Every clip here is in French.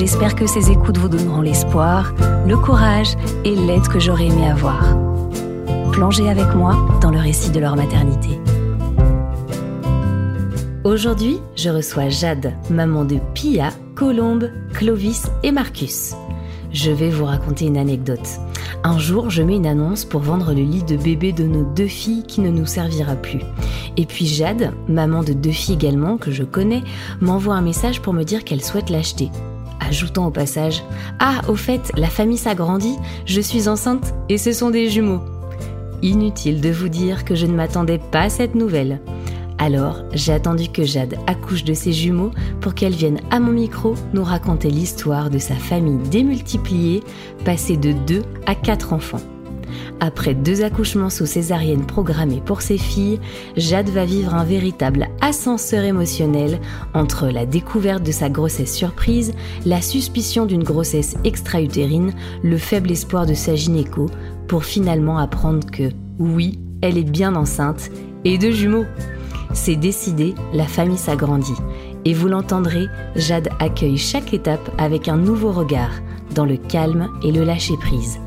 J'espère que ces écoutes vous donneront l'espoir, le courage et l'aide que j'aurais aimé avoir. Plongez avec moi dans le récit de leur maternité. Aujourd'hui, je reçois Jade, maman de Pia, Colombe, Clovis et Marcus. Je vais vous raconter une anecdote. Un jour, je mets une annonce pour vendre le lit de bébé de nos deux filles qui ne nous servira plus. Et puis Jade, maman de deux filles également que je connais, m'envoie un message pour me dire qu'elle souhaite l'acheter ajoutant au passage Ah, au fait, la famille s'agrandit, je suis enceinte et ce sont des jumeaux. Inutile de vous dire que je ne m'attendais pas à cette nouvelle. Alors, j'ai attendu que Jade accouche de ses jumeaux pour qu'elle vienne à mon micro nous raconter l'histoire de sa famille démultipliée, passée de deux à quatre enfants. Après deux accouchements sous césarienne programmés pour ses filles, Jade va vivre un véritable ascenseur émotionnel entre la découverte de sa grossesse surprise, la suspicion d'une grossesse extra-utérine, le faible espoir de sa gynéco, pour finalement apprendre que, oui, elle est bien enceinte et de jumeaux. C'est décidé, la famille s'agrandit. Et vous l'entendrez, Jade accueille chaque étape avec un nouveau regard, dans le calme et le lâcher-prise.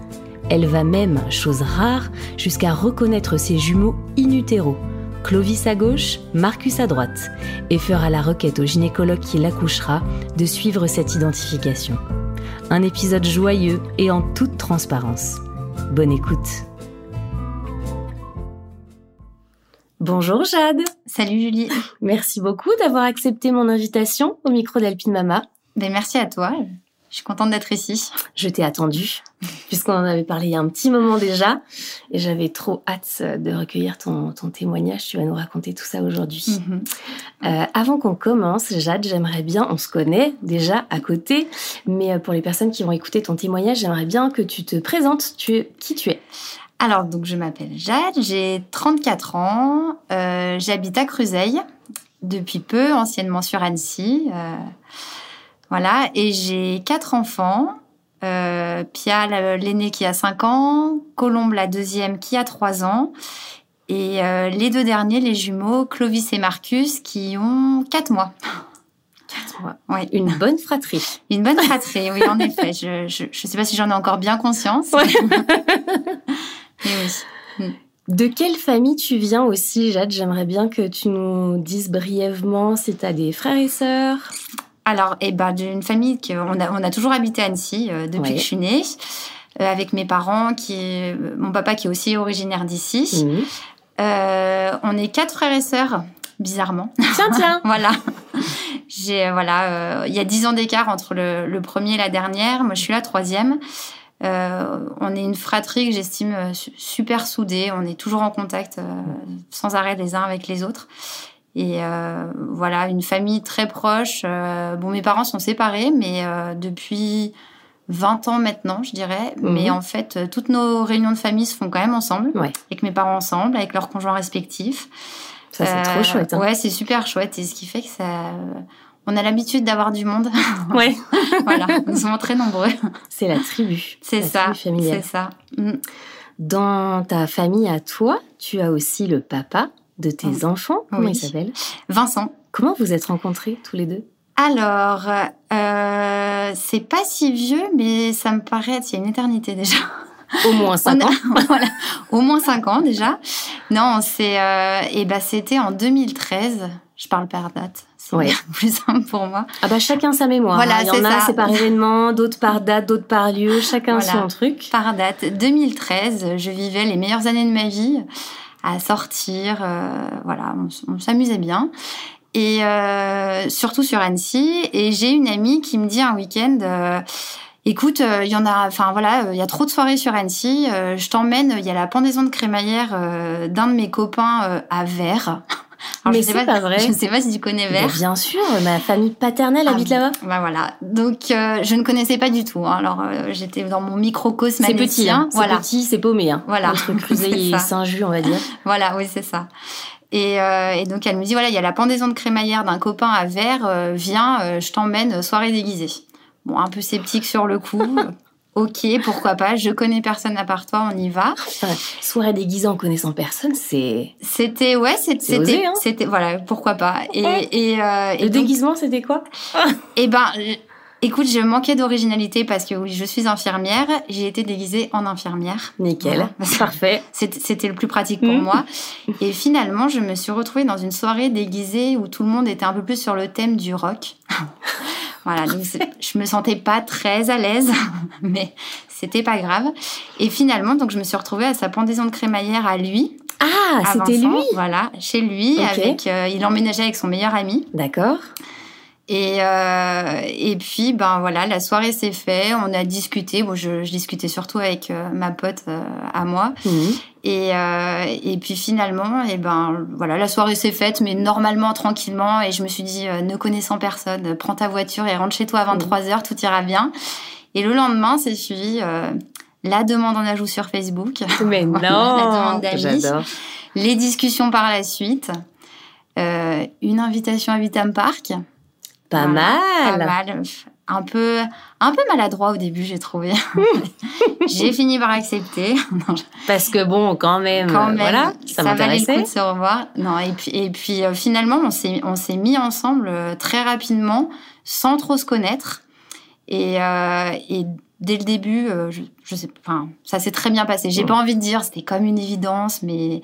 Elle va même, chose rare, jusqu'à reconnaître ses jumeaux in utero, Clovis à gauche, Marcus à droite, et fera la requête au gynécologue qui l'accouchera de suivre cette identification. Un épisode joyeux et en toute transparence. Bonne écoute. Bonjour Jade. Salut Julie. Merci beaucoup d'avoir accepté mon invitation au micro d'Alpine Mama. Ben merci à toi. Je suis contente d'être ici. Je t'ai attendu, puisqu'on en avait parlé il y a un petit moment déjà, et j'avais trop hâte de recueillir ton, témoignage. Tu vas nous raconter tout ça aujourd'hui. Mhm. Euh, avant qu'on commence, Jade, j'aimerais bien, on se connaît déjà à côté, mais euh, pour les personnes qui vont écouter ton témoignage, j'aimerais bien que tu te présentes. Tu, qui tu es? Alors, donc, je m'appelle Jade, j'ai 34 ans, euh, j'habite à Cruzeil depuis peu, anciennement sur Annecy. Voilà, et j'ai quatre enfants. Euh, Pia, l'aîné qui a 5 ans, Colombe, la deuxième, qui a 3 ans, et euh, les deux derniers, les jumeaux, Clovis et Marcus, qui ont 4 mois. 4 mois. Ouais. Une bonne fratrie. Une bonne fratrie, oui, en effet. Je ne sais pas si j'en ai encore bien conscience. Ouais. oui. Mm. De quelle famille tu viens aussi, Jade? J'aimerais bien que tu nous dises brièvement si tu as des frères et sœurs alors, eh ben, d'une famille qu'on a, on a toujours habité à Annecy euh, depuis que je suis née, euh, avec mes parents, qui, euh, mon papa qui est aussi originaire d'ici. Mhm. on est quatre frères et sœurs, bizarrement. Tiens, tiens. voilà. J'ai voilà, il y a dix ans d'écart entre le, premier et la dernière. Moi, je suis la troisième. on est une fratrie que j'estime super soudée. On est toujours en contact sans arrêt les uns avec les autres. Et euh, voilà, une famille très proche. Euh, bon, mes parents sont séparés, mais euh, depuis 20 ans maintenant, je dirais. Mhm. Mais en fait, toutes nos réunions de famille se font quand même ensemble, avec mes parents ensemble, avec leurs conjoints respectifs. Ça, c'est trop chouette. Hein. Ouais, c'est super chouette. Et ce qui fait que ça. On a l'habitude d'avoir du monde. Ouais. voilà, nous sommes très nombreux. C'est la tribu. C'est ça. C'est ça. Mm. Dans ta famille à toi, tu as aussi le papa de tes enfants. Comment il s'appelle Vincent. Comment vous êtes rencontrés tous les deux Alors, euh, c'est pas si vieux, mais ça me paraît il y a une éternité déjà. Au moins 5 ans. voilà, au moins 5 ans déjà. Non, c'est euh, et ben c'était en 2013. Je parle par date. C'est plus simple pour moi. Ah bah chacun sa mémoire. Voilà, hein. Il y en a, c'est par événement, d'autres par date, d'autres par lieu, chacun son truc. Par date. 2013, je vivais les meilleures années de ma vie à sortir. Euh, voilà, on, s'amusait bien. Et euh, surtout sur Annecy. Et j'ai une amie qui me dit un week-end. Euh, Écoute, il y en a, enfin voilà, il y a trop de soirées sur Annecy. je t'emmène. Il y a la pendaison de crémaillère d'un de mes copains à Vert. mais c'est pas, vrai. Je ne sais pas si tu connais Vers. bien sûr, ma famille paternelle habite ah, là-bas. Bah voilà. Donc euh, je ne connaissais pas du tout. Hein. Alors euh, j'étais dans mon microcosme C'est petit, hein. Voilà. C'est petit, c'est paumé. Hein. Voilà. Entre et Saint-Just, on va dire. voilà, oui, c'est ça. Et, euh, et, donc elle me dit voilà, il y a la pendaison de crémaillère d'un copain à Vers. viens, je t'emmène soirée déguisée. Bon, un peu sceptique sur le coup. Ok, pourquoi pas. Je connais personne à part toi, on y va. soirée déguisée en connaissant personne, c'est. C'était ouais, c'était hein. c'était voilà, pourquoi pas. Et, et, euh, le déguisement, c'était quoi? Eh ben, écoute, je manquais d'originalité parce que oui, je suis infirmière. J'ai été déguisée en infirmière. Nickel, parfait. C'était le plus pratique pour mm. moi. Et finalement, je me suis retrouvée dans une soirée déguisée où tout le monde était un peu plus sur le thème du rock. Voilà, donc je me sentais pas très à l'aise, mais c'était pas grave. Et finalement, donc je me suis retrouvée à sa pendaison de crémaillère à lui. Ah, c'était lui. Voilà, chez lui, avec. Euh, il emménageait avec son meilleur ami. D'accord. Et, euh, et puis, ben voilà, la soirée s'est faite, on a discuté. Bon, je, je discutais surtout avec euh, ma pote euh, à moi. Mhm. Et, euh, et puis finalement, et ben voilà, la soirée s'est faite, mais normalement, tranquillement. Et je me suis dit, ne connaissant personne, prends ta voiture et rentre chez toi à 23h, mhm. tout ira bien. Et le lendemain, c'est suivi la demande en ajout sur Facebook. Mais non, la demande d'amis. Les discussions par la suite. une invitation à Vitam Park. Pas mal. Pas mal. Un peu, un peu maladroit au début, j'ai trouvé. j'ai fini par accepter. Parce que bon, quand même, quand même voilà, ça, ça valait le coup de se revoir. Non, et puis, et puis euh, finalement, on s'est, on s'est mis ensemble euh, très rapidement, sans trop se connaître. Et, euh, et dès le début, je, je, sais, enfin, ça s'est très bien passé. J'ai pas envie de dire, c'était comme une évidence, mais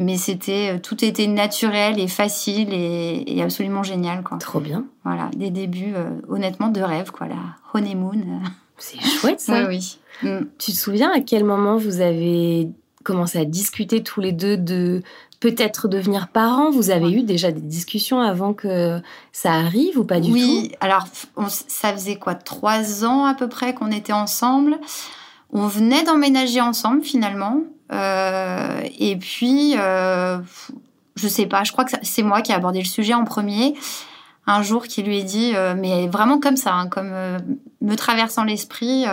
mais c'était euh, tout était naturel et facile et, absolument génial quoi. Trop bien. Voilà, des débuts euh, honnêtement de rêve quoi, la honeymoon. C'est chouette ça. oui. oui. Mm. Tu te souviens à quel moment vous avez commencé à discuter tous les deux de peut-être devenir parents? Vous avez eu déjà des discussions avant que ça arrive ou pas du tout? Oui, alors ça faisait quoi? Trois ans à peu près qu'on était ensemble. On venait d'emménager ensemble finalement. Euh, et puis, euh, je sais pas, je crois que c'est moi qui ai abordé le sujet en premier. Un jour, qui lui ai dit, euh, mais vraiment comme ça, hein, comme me traversant l'esprit,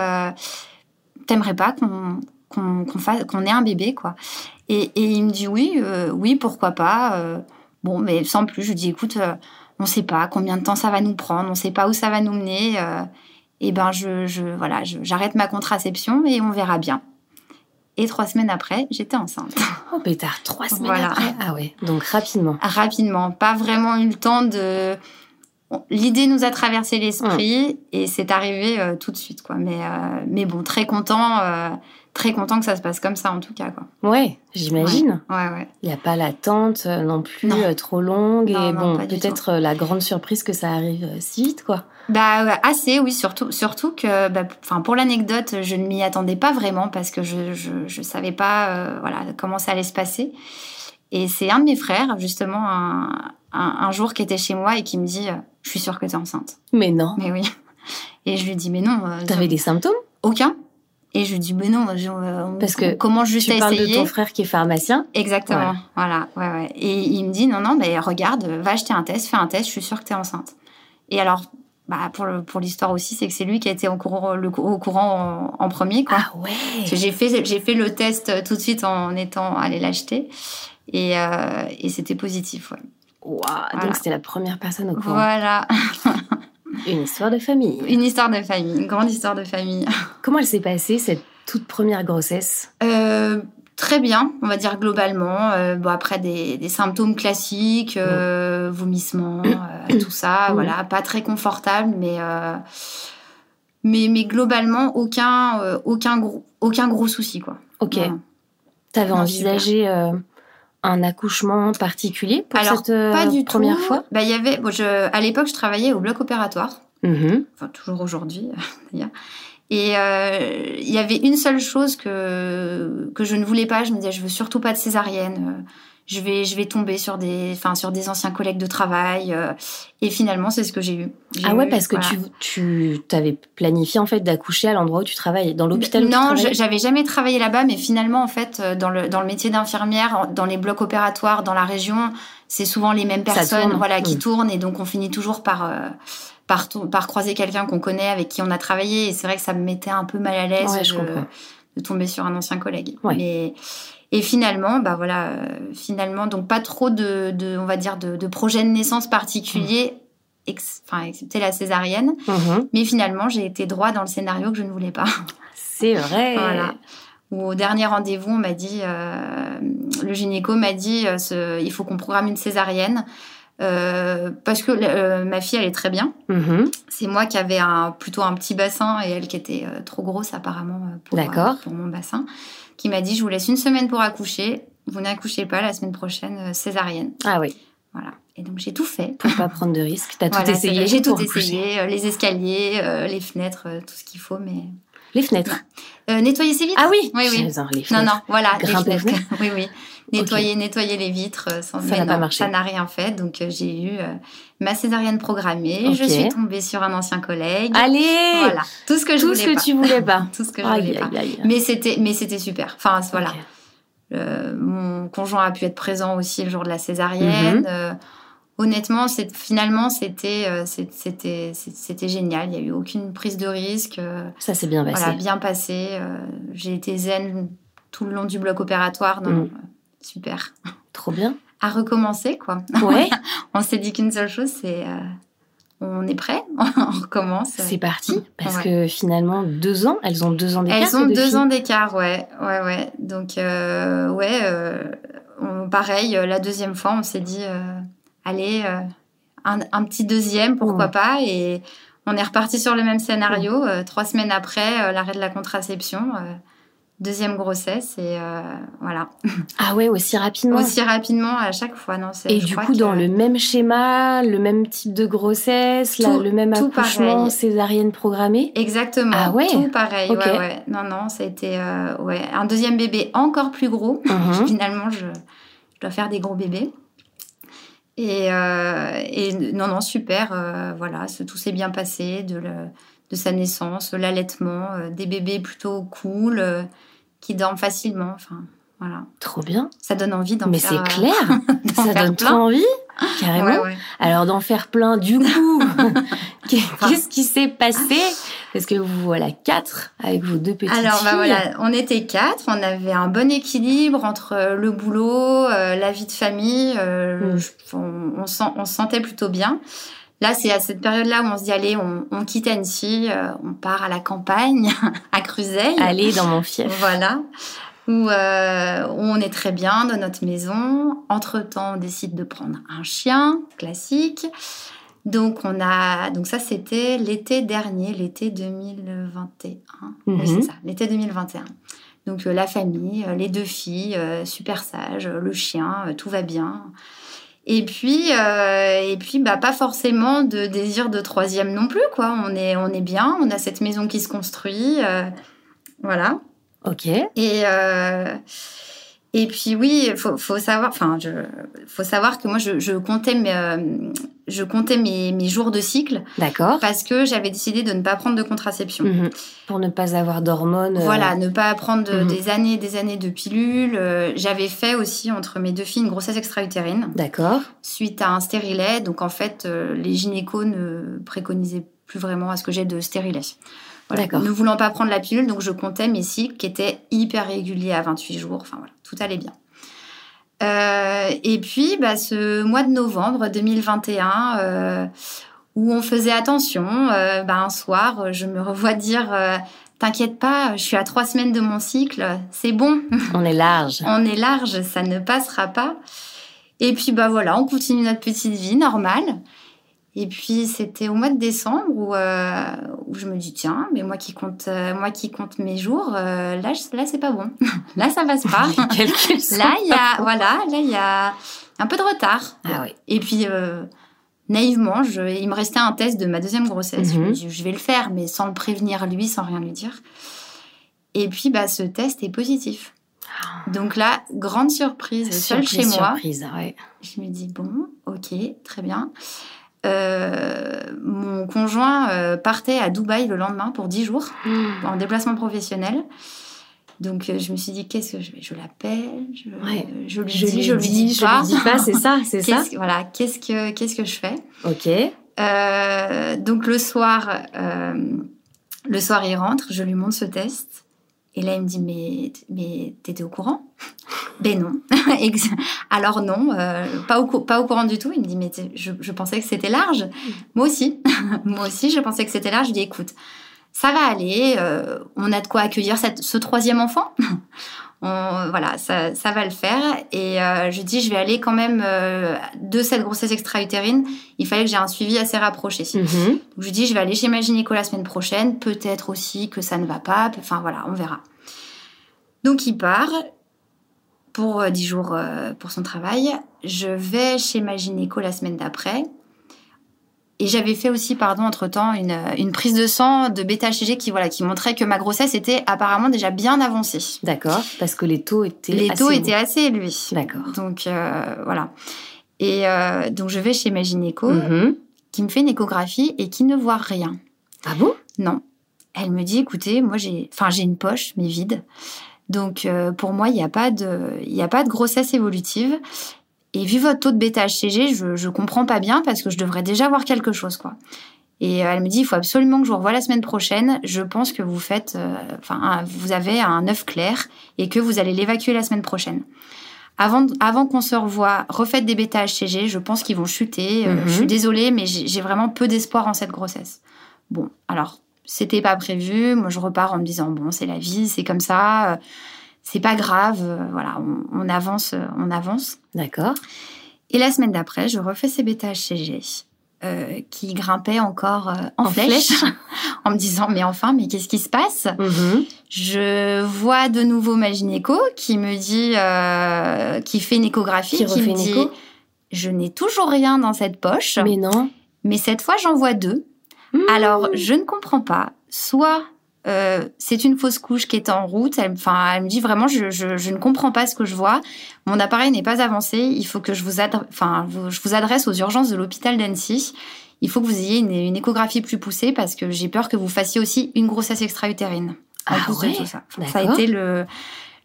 t'aimerais pas qu'on qu'on fasse qu'on ait un bébé quoi et, il me dit oui oui pourquoi pas bon mais sans plus je dis écoute on sait pas combien de temps ça va nous prendre on sait pas où ça va nous mener et ben je, je voilà j'arrête ma contraception et on verra bien et trois semaines après, j'étais enceinte. Oh pétard, trois semaines après Ah ouais, donc rapidement. Rapidement, pas vraiment eu le temps de... L'idée nous a traversé l'esprit et c'est arrivé euh, tout de suite, quoi. Mais, euh, mais bon, très content, euh, très content que ça se passe comme ça, en tout cas, quoi. Ouais, j'imagine. Ouais, ouais. Il n'y a pas l'attente non plus trop longue et bon, peut-être la grande surprise que ça arrive si vite, quoi. Bah assez, oui, surtout surtout que, bah, enfin pour l'anecdote, je ne m'y attendais pas vraiment parce que je je, je savais pas euh, voilà comment ça allait se passer. Et c'est un de mes frères justement un, un, jour qui était chez moi et qui me dit, euh, je suis sûre que tu es enceinte. Mais non. Mais oui. Et je lui dis mais non. Euh, T'avais des symptômes? Aucun. Et je lui dis mais non, parce que comment juste tu parles de ton frère qui est pharmacien. Exactement. Voilà, ouais, ouais. Et il me dit non, non, mais regarde, va acheter un test, fais un test, je suis sûre que tu es enceinte. Et alors, bah, pour, pour l'histoire aussi, c'est que c'est lui qui a été au courant, le, au courant en, premier. Quoi. Ah ouais J'ai fait, j'ai fait le test tout de suite en étant allé l'acheter. Et, euh, et c'était positif, ouais. Wow, Donc c'était la première personne au courant. Voilà. une histoire de famille. Une histoire de famille, une grande histoire de famille. Comment elle s'est passée, cette toute première grossesse? Euh, très bien, on va dire globalement. Euh, bon, après des, des, symptômes classiques, euh, vomissements, euh, tout ça, voilà, pas très confortable, mais euh, mais, mais globalement aucun aucun gros aucun gros souci quoi. Ok. tu T'avais envisagé un accouchement particulier pour Alors, cette pas du première fois? Bah y avait, bon, je, à l'époque je travaillais au bloc opératoire. Enfin toujours aujourd'hui d'ailleurs. Et euh, il y avait une seule chose que, que je ne voulais pas. Je me disais, je veux surtout pas de césarienne. je vais, je vais tomber sur des, enfin, sur des anciens collègues de travail. euh, et finalement, c'est ce que j'ai eu. Ah ouais, eu, parce que tu, tu avais planifié en fait d'accoucher à l'endroit où tu travailles, dans l'hôpital Non, j'avais jamais travaillé là-bas, mais finalement, en fait, euh, dans le, dans le métier d'infirmière, dans les blocs opératoires, dans la région, c'est souvent les mêmes personnes voilà, qui tournent. Et donc, on finit toujours par, euh, par, croiser quelqu'un qu'on connaît, avec qui on a travaillé. Et c'est vrai que ça me mettait un peu mal à l'aise Ouais, de, tomber sur un ancien collègue. Ouais. Mais, et finalement, bah voilà, euh, finalement, donc pas trop de, de on va dire, de, de projets de naissance particuliers, ex- enfin, excepté la césarienne. Mhm. Mais finalement, j'ai été droit dans le scénario que je ne voulais pas. C'est vrai. Voilà. Où au dernier rendez-vous, on m'a dit, euh, le gynéco m'a dit, euh, ce- il faut qu'on programme une césarienne. Euh, parce que euh, ma fille, elle est très bien. Mhm. C'est moi qui avais un, plutôt un petit bassin et elle qui était euh, trop grosse apparemment pour, pour mon bassin. Qui m'a dit, je vous laisse une semaine pour accoucher. Vous n'accouchez pas la semaine prochaine, césarienne. Ah oui, Voilà. Et donc j'ai tout fait. pour pas prendre de risques. T'as Voilà, tout essayé. J'ai tout essayé, les escaliers, les fenêtres, tout ce qu'il faut, mais Les fenêtres. Euh, nettoyer ses vitres. Ah oui. Oui, oui. Les Non, fenêtres. non, voilà, les Grimper aux fenêtres. oui, oui. Nettoyer, nettoyer les vitres. euh, Sans... Ça n'a pas marché. Ça n'a rien fait. Donc, euh, j'ai eu euh, ma césarienne programmée. Je suis tombée sur un ancien collègue. Allez. Voilà. Tout ce que je Tout voulais ce que tu voulais pas. Tout ce que je Aïe, voulais pas. aïe. Mais c'était, mais c'était super. Enfin, voilà. Euh, mon conjoint a pu être présent aussi le jour de la césarienne. Mhm. Euh, honnêtement, finalement, c'était, euh, c'était, génial. Il n'y a eu aucune prise de risque. Ça s'est bien passé. voilà, bien passé. j'ai été zen tout le long du bloc opératoire. Non, Mm. Super. Trop bien. À recommencer, quoi. Ouais. On s'est dit qu'une seule chose, c'est euh, on est prêt, on recommence. C'est parti. Parce Ouais. que finalement, deux ans, elles ont deux ans d'écart. Elles ont deux filles ans d'écart, ouais, ouais, ouais. Donc, euh, ouais, euh, on- pareil, la deuxième fois, on s'est dit, allez, un, un petit deuxième, pourquoi Mm. pas, et on est reparti sur le même scénario. euh, trois semaines après, l'arrêt de la contraception, deuxième grossesse, et euh, voilà. Ah ouais, aussi rapidement. Aussi rapidement à chaque fois, non Et du coup, dans le même schéma, le même type de grossesse, le même tout accouchement, pareil. césarienne programmée? Exactement. Ah ouais? Tout pareil. Ok. Ouais, ouais. Non, non, ça a été euh, ouais, un deuxième bébé encore plus gros. Mhm. Finalement, je, je dois faire des gros bébés. Et, euh, et non, non, super. voilà, tout s'est bien passé de, le- de sa naissance, l'allaitement, des bébés plutôt cool, qui dorment facilement. Enfin, voilà. Trop bien. Ça donne envie d'en Mais faire. c'est euh, clair. Ça donne plein. trop envie. Carrément. Ouais, ouais. Alors d'en faire plein, du coup, qu'est-ce qui s'est passé? Parce que vous voilà quatre avec vos deux petites Alors, bah filles. voilà, on était quatre, on avait un bon équilibre entre euh, le boulot, euh, la vie de famille, euh, Mm. on, on, sent- on se sentait plutôt bien. Là, c'est à cette période-là où on se dit, allez, on, on quitte Annecy, euh, on part à la campagne, à Cruzeil. Allez dans mon fief. Voilà. Où, euh, où on est très bien dans notre maison. Entre-temps, on décide de prendre un chien, classique. Donc, on a, donc ça, c'était l'été dernier, l'été 2021. Oui, Mhm. c'est ça, l'été 2021. Donc, euh, la famille, les deux filles, super sages, le chien, tout va bien. Et puis, euh, et puis bah, pas forcément de désir de troisième non plus. Quoi. On, est, on est bien, on a cette maison qui se construit. euh, voilà. Ok. Et, euh, et puis oui, il faut, faut savoir, enfin, je, faut savoir que moi, je, je comptais, mes, euh, je comptais mes, mes jours de cycle D'accord. parce que j'avais décidé de ne pas prendre de contraception. Mhm. Pour ne pas avoir d'hormones. euh, Voilà, ne pas prendre de- Mhm. des années et des années de pilules. Euh, J'avais fait aussi entre mes deux filles une grossesse extra-utérine D'accord. suite à un stérilet. Donc en fait, les gynécos ne préconisaient plus vraiment à ce que j'ai de stérilet. Voilà. Ne voulant pas prendre la pilule, donc je comptais mes cycles qui étaient hyper réguliers à 28 jours. Enfin voilà, tout allait bien. Euh, et puis, bah, ce mois de novembre 2021, euh, où on faisait attention, euh, bah, un soir, je me revois dire euh, T'inquiète pas, je suis à trois semaines de mon cycle, c'est bon, On est large. on est large, ça ne passera pas. Et puis bah voilà, on continue notre petite vie normale. Et puis c'était au mois de décembre où, euh, où je me dis tiens, mais moi qui compte, euh, moi qui compte mes jours, euh, là je- là c'est pas bon, là ça passe pas. Là il y a voilà, là il y a un peu de retard. Ah oui. Et puis naïvement, je, il me restait un test de ma deuxième grossesse. Je me Mhm. dis je vais le faire, mais sans le prévenir lui, sans rien lui dire. Et puis bah ce test est positif. Donc là, grande surprise, seule chez moi. surprise, ouais. Je me dis, bon, ok, très bien. Euh, mon conjoint euh, partait à Dubaï le lendemain pour 10 jours en déplacement professionnel. Donc euh, je me suis dit, qu'est-ce que je Je l'appelle, je, Ouais. je lui Je dis, lui je lui dis, dis je pas. lui dis pas, c'est ça, c'est ça. Que- Voilà, qu'est-ce que, qu'est-ce que je fais Ok. Euh, Donc le soir, euh, le soir, il rentre, je lui montre ce test. Et là, il me dit, mais, mais t'étais au courant? Ben non. Alors non, euh, pas, au, cou- pas au courant du tout. Il me dit, mais je, je pensais que c'était large. Moi aussi. Moi aussi, je pensais que c'était large. Je dis, écoute, ça va aller. euh, on a de quoi accueillir cette- ce troisième enfant. On- voilà, ça, ça va le faire. Et euh, je dis, je vais aller quand même euh, de cette grossesse extra-utérine. Il fallait que j'ai un suivi assez rapproché. Mhm. Donc, je lui dis, je vais aller chez ma gynéco la semaine prochaine. Peut-être aussi que ça ne va pas. Enfin, voilà, on verra. Donc, il part pour euh, 10 jours euh, pour son travail. Je vais chez ma gynéco la semaine d'après. Et j'avais fait aussi, pardon, entre-temps, une, euh, une prise de sang de bêta-HCG qui, voilà, qui montrait que ma grossesse était apparemment déjà bien avancée. D'accord, parce que les taux étaient Les assez taux étaient assez élevés. D'accord. Donc, euh, voilà. Et euh, donc, je vais chez ma gynéco Mhm. qui me fait une échographie et qui ne voit rien. Ah bon? Non. Elle me dit, écoutez, moi j'ai, enfin j'ai une poche mais vide, donc euh, pour moi il n'y a pas de, y a pas de grossesse évolutive. Et vu votre taux de bêta HCG, je, je comprends pas bien parce que je devrais déjà voir quelque chose quoi. Et euh, elle me dit, il faut absolument que je vous revoie la semaine prochaine. Je pense que vous faites, euh, enfin un- vous avez un œuf clair et que vous allez l'évacuer la semaine prochaine. Avant, avant qu'on se revoie, refaites des bêta HCG. Je pense qu'ils vont chuter. Euh, Mhm. Je suis désolée, mais j'ai vraiment peu d'espoir en cette grossesse. Bon, alors, c'était pas prévu. Moi, je repars en me disant, bon, c'est la vie, c'est comme ça. euh, C'est pas grave. euh, Voilà, on, on avance, euh, on avance. D'accord. Et la semaine d'après, je refais ces bêta HCG. euh, qui grimpaient encore euh, en, En flèche, flèche. en me disant mais enfin mais qu'est-ce qui se passe? Mhm. Je vois de nouveau ma gynéco qui me dit euh, qui fait une échographie Qui refait me dit je n'ai toujours rien dans cette poche Mais non. mais cette fois, j'en vois deux. Mmh. Alors, je ne comprends pas. Soit euh, c'est une fausse couche qui est en route. Elle, enfin, elle me dit vraiment, je, je- je ne comprends pas ce que je vois. Mon appareil n'est pas avancé. Il faut que je vous, adre- enfin, vous- je vous adresse aux urgences de l'hôpital d'Annecy. Il faut que vous ayez une, une échographie plus poussée parce que j'ai peur que vous fassiez aussi une grossesse extra-utérine. Ah ouais, tout ça. Enfin, ça a été le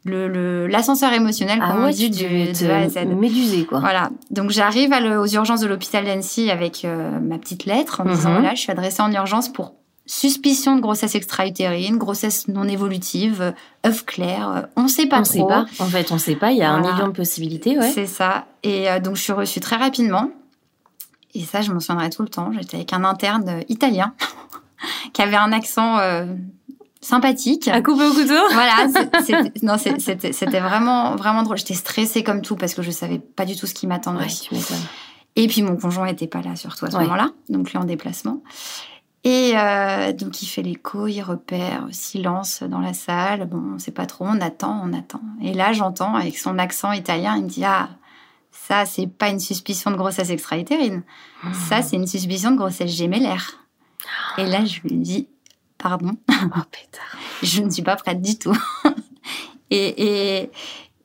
le- le- l'ascenseur émotionnel, Ah comme on ouais, dit, tu du, de A à Z. te méduser, quoi. Voilà. Donc j'arrive aux urgences de l'hôpital d'Annecy avec euh, ma petite lettre en me disant Mhm. voilà, je suis adressée en urgence pour suspicion de grossesse extra-utérine, grossesse non évolutive, œuf clair, euh, on sait pas on trop. sait pas. En fait, on sait pas. Il y a un million de possibilités, ouais. C'est ça. Et euh, donc je suis reçue très rapidement. Et ça, je m'en souviendrai tout le temps. J'étais avec un interne italien qui avait un accent euh, sympathique. À couper au couteau? Voilà, c'était- vraiment vraiment drôle. J'étais stressée comme tout parce que je savais pas du tout ce qui m'attendait. Ouais, tu m'étonnes. Et puis mon conjoint était pas là surtout à ce Ouais. moment-là, donc lui en déplacement. Et euh, donc il fait l'écho, il repère silence dans la salle. Bon, on sait pas trop, on attend, on attend. Et là, j'entends avec son accent italien, il me dit ah ça c'est pas une suspicion de grossesse extra-utérine, ça c'est une suspicion de grossesse gémellaire. Et là, je lui dis pardon, Oh, pétard. je ne suis pas prête du tout. et, et,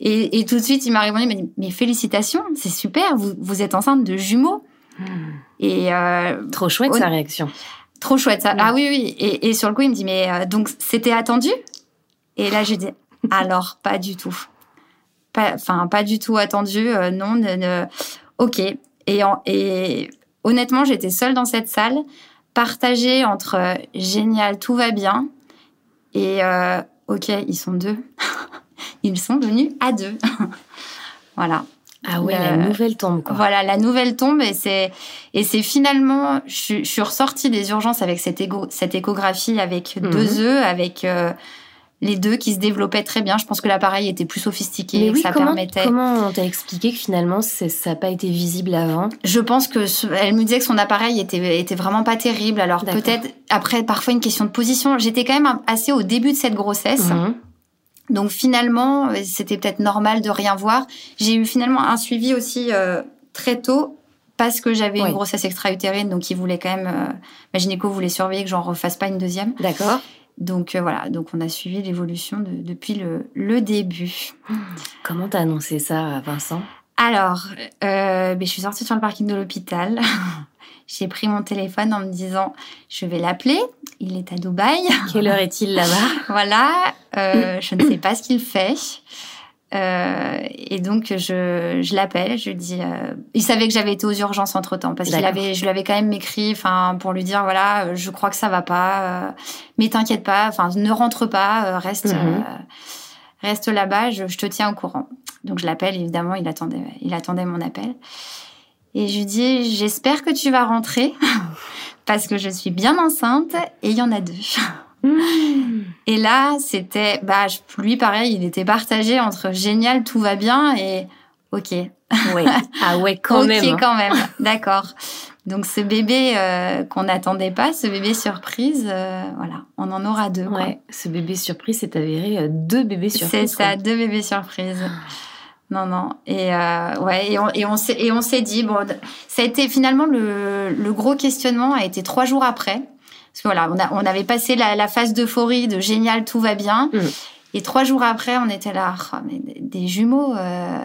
et, et tout de suite, il m'a répondu, il m'a dit, mais félicitations, c'est super, vous, vous êtes enceinte de jumeaux. Hmm. Et euh, Trop chouette, sa réaction. trop chouette ça. Ouais. Ah oui, oui. Et, et sur le coup, il me dit, mais euh, donc c'était attendu? Et là, je dis, alors pas du tout. Pas- Enfin, pas, du tout attendu. euh, non, ne- ne- ok. Et, en- et honnêtement, j'étais seule dans cette salle, partagée entre euh, génial, tout va bien, et euh, ok, ils sont deux. ils sont venus à deux. voilà. Ah Le- la nouvelle tombe, quoi. Voilà, la nouvelle tombe et c'est et c'est finalement, je, suis- je suis ressortie des urgences avec cette, égo- cette échographie avec Mhm. deux œufs, avec euh, les deux qui se développaient très bien. Je pense que l'appareil était plus sophistiqué, Mais que ça comment, permettait. comment on t'a expliqué que finalement ça n'a pas été visible avant? Je pense que ce- elle me disait que son appareil était était vraiment pas terrible. Alors peut-être après parfois une question de position. J'étais quand même assez au début de cette grossesse. Mhm. Donc finalement, c'était peut-être normal de rien voir. J'ai eu finalement un suivi aussi euh, très tôt parce que j'avais une grossesse extra-utérine, donc il voulait quand même, euh, ma gynéco voulait surveiller que j'en refasse pas une deuxième. D'accord. Donc voilà, donc on a suivi l'évolution depuis le, le, début. Comment t'as annoncé ça à Vincent? Alors, ben, je suis sortie sur le parking de l'hôpital. J'ai pris mon téléphone en me disant, je vais l'appeler. Il est à Dubaï. Quelle heure est-il là-bas? Voilà. Euh, je ne sais pas ce qu'il fait. Euh, et donc je, je l'appelle, je lui dis. Euh, il savait que j'avais été aux urgences entre temps parce qu'il avait, je lui avais quand même écrit, enfin pour lui dire voilà, je crois que ça va pas, euh, mais t'inquiète pas, enfin ne rentre pas, euh, reste, mhm. reste là-bas, je, je, te tiens au courant. Donc je l'appelle évidemment, il attendait, il attendait mon appel. Et je lui dis, j'espère que tu vas rentrer parce que je suis bien enceinte et il y en a deux. et là, c'était, bah, lui, pareil, il était partagé entre génial, tout va bien et ok. Ah ouais, quand même. Ok, quand même. D'accord. Donc ce bébé euh, qu'on n'attendait pas, ce bébé surprise, euh, voilà, on en aura deux. Ouais. Ce bébé surprise s'est avéré euh, deux bébés surprises. C'est ça, deux bébés surprises. Non, non. Et euh, ouais, et on, et on s'est et on s'est dit bon, ça a été finalement le, le gros questionnement a été trois jours après, parce que voilà, on, a, on avait passé la, la phase d'euphorie de génial, tout va bien, mm. et trois jours après, on était là, oh, mais des jumeaux. Euh,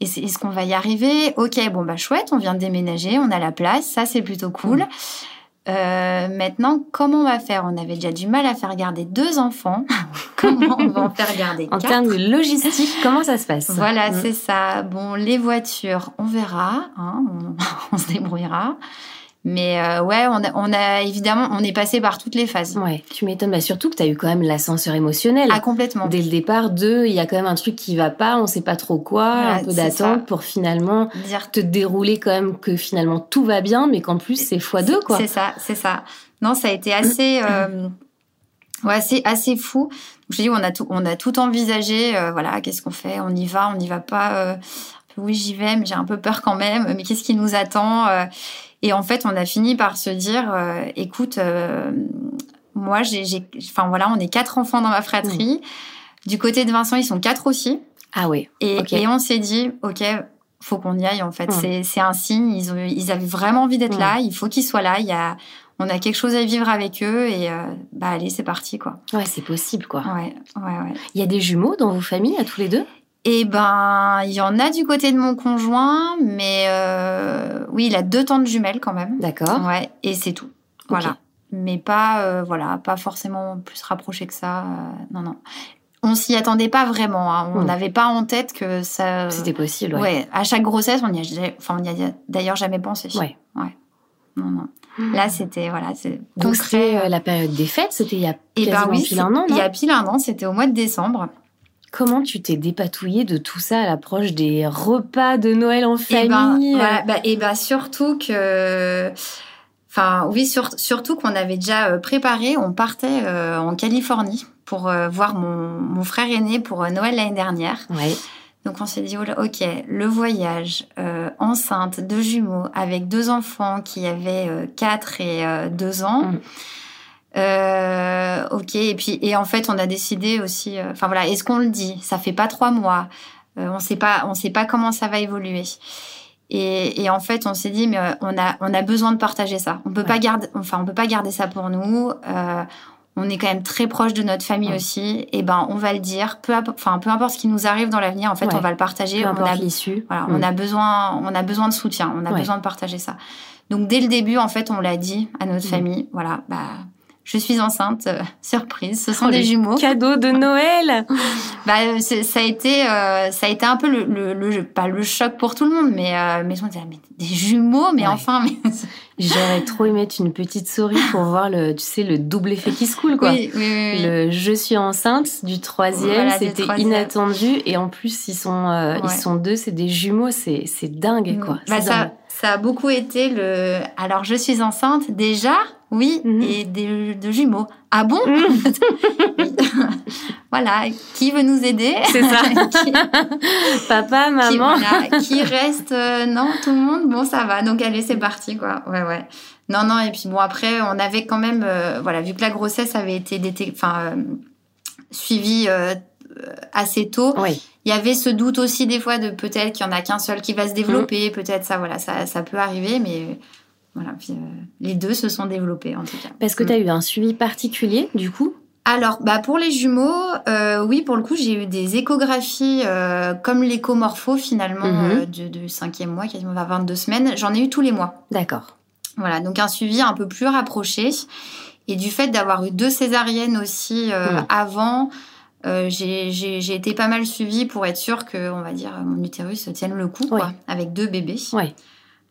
est-ce qu'on va y arriver? Ok, bon bah chouette, on vient de déménager, on a la place, ça c'est plutôt cool. Mm. Euh, maintenant, comment on va faire? On avait déjà du mal à faire garder deux enfants. comment on va en faire garder En termes de logistique, comment ça se passe? Voilà, mm. c'est ça. Bon, les voitures, on verra. Hein, on, on, se débrouillera. Mais euh, ouais, on a, on a, évidemment, on est passé par toutes les phases. Ouais, tu m'étonnes. Bah, surtout que tu as eu quand même l'ascenseur émotionnel. Ah, complètement. Dès le départ, deux, il y a quand même un truc qui va pas, on sait pas trop quoi, un peu d'attente pour finalement Dire... te dérouler quand même que finalement tout va bien, mais qu'en plus c'est fois deux, quoi. C'est ça, c'est ça. Non, ça a été assez, euh, ouais, assez, assez fou. Je dis, on a tout, on a tout envisagé. Euh, voilà, qu'est-ce qu'on fait On y va, on n'y va pas. Oui, j'y vais, mais j'ai un peu peur quand même. Mais qu'est-ce qui nous attend et en fait, on a fini par se dire, euh, écoute, euh, moi, j'ai, enfin voilà, on est quatre enfants dans ma fratrie. Mmh. Du côté de Vincent, ils sont quatre aussi. Ah oui. Et, et on s'est dit, ok, faut qu'on y aille. En fait, mmh. c'est, un signe. Ils, ont, ils avaient vraiment envie d'être mmh. là. Il faut qu'ils soient là. Il y a, on a quelque chose à vivre avec eux et euh, bah allez, c'est parti quoi. Ouais, c'est possible quoi. Ouais, ouais, ouais. Il y a des jumeaux dans vos familles à tous les deux? Eh ben, il y en a du côté de mon conjoint, mais euh, oui, il a deux tantes jumelles quand même. D'accord. Ouais, et c'est tout. Voilà. Mais pas, euh, voilà, pas forcément plus rapproché que ça. Euh, non, non. On s'y attendait pas vraiment. Hein. On hmm. n'avait pas en tête que ça. C'était possible. Ouais. ouais. À chaque grossesse, on y a, enfin, on y a d'ailleurs jamais pensé. Ouais. Ouais. Non, non. Là, c'était voilà, c'est donc c'était la période des fêtes. C'était il y a eh ben oui, pile un an. Il y a pile un an. C'était au mois de décembre. Comment tu t'es dépatouillée de tout ça à l'approche des repas de Noël en eh ben, famille? Et bah, bah, et bah surtout que, enfin oui, surtout qu'on avait déjà euh, préparé, on partait euh, en Californie pour euh, voir mon, mon, frère aîné pour Noël l'année dernière. Ouais. Donc on s'est dit, ok, le voyage, enceinte, deux jumeaux, avec deux enfants qui avaient 4 et 2 ans. Mmh. Euh, ok, et puis et en fait on a décidé aussi, euh, enfin voilà, est-ce qu'on le dit? Ça fait pas trois mois, euh, on sait pas, on sait pas comment ça va évoluer. Et, et en fait on s'est dit mais euh, on a on a besoin de partager ça. On peut ouais. pas garder, enfin on peut pas garder ça pour nous. Euh, on est quand même très proche de notre famille ouais. aussi. Et ben on va le dire, peu enfin peu importe ce qui nous arrive dans l'avenir, en fait ouais. on va le partager. Peu on a l'issue. Voilà, mm. on a besoin, on a besoin de soutien, on a besoin de partager ça. Donc dès le début en fait on l'a dit à notre mm. famille, voilà, bah je suis enceinte, euh, surprise. Ce sont oh, des jumeaux. Cadeau de Noël. bah, ça a été, euh, ça a été un peu le, le, le, pas le choc pour tout le monde, mais euh, mais je me disais, mais des jumeaux, mais ouais. enfin. Mais... J'aurais trop aimé être une petite souris pour voir le, tu sais, le double effet qui se coule, quoi. Oui, oui, oui, Le je suis enceinte du troisième, voilà, c'était inattendu, et en plus ils sont, euh, ouais. ils sont deux, c'est des jumeaux, c'est c'est dingue, quoi. Bah, dingue. ça, ça a beaucoup été le. Alors je suis enceinte déjà. Oui, mmh. et des, de jumeaux. Ah bon mmh. Voilà, qui veut nous aider C'est ça. qui, Papa, maman. Qui, voilà, qui reste euh, Non, tout le monde. Bon, ça va. Donc allez, c'est parti, quoi. Ouais, ouais. Non, non. Et puis bon, après, on avait quand même, euh, voilà, vu que la grossesse avait été enfin, euh, suivie assez tôt. Oui. Il y avait ce doute aussi des fois de peut-être qu'il y en a qu'un seul qui va se développer. Mmh. Peut-être ça, voilà, ça, ça peut arriver, mais voilà, puis, euh, les deux se sont développés en tout cas. Parce que tu as eu un suivi particulier du coup? Alors, bah pour les jumeaux, euh, oui, pour le coup, j'ai eu des échographies euh, comme l'échomorpho finalement Mhm. euh, du, cinquième mois, quasiment à 22 semaines. J'en ai eu tous les mois. D'accord. Voilà, donc un suivi un peu plus rapproché. Et du fait d'avoir eu deux césariennes aussi avant, j'ai été pas mal suivie pour être sûre que, on va dire, mon utérus tienne le coup, quoi, avec deux bébés. Ouais.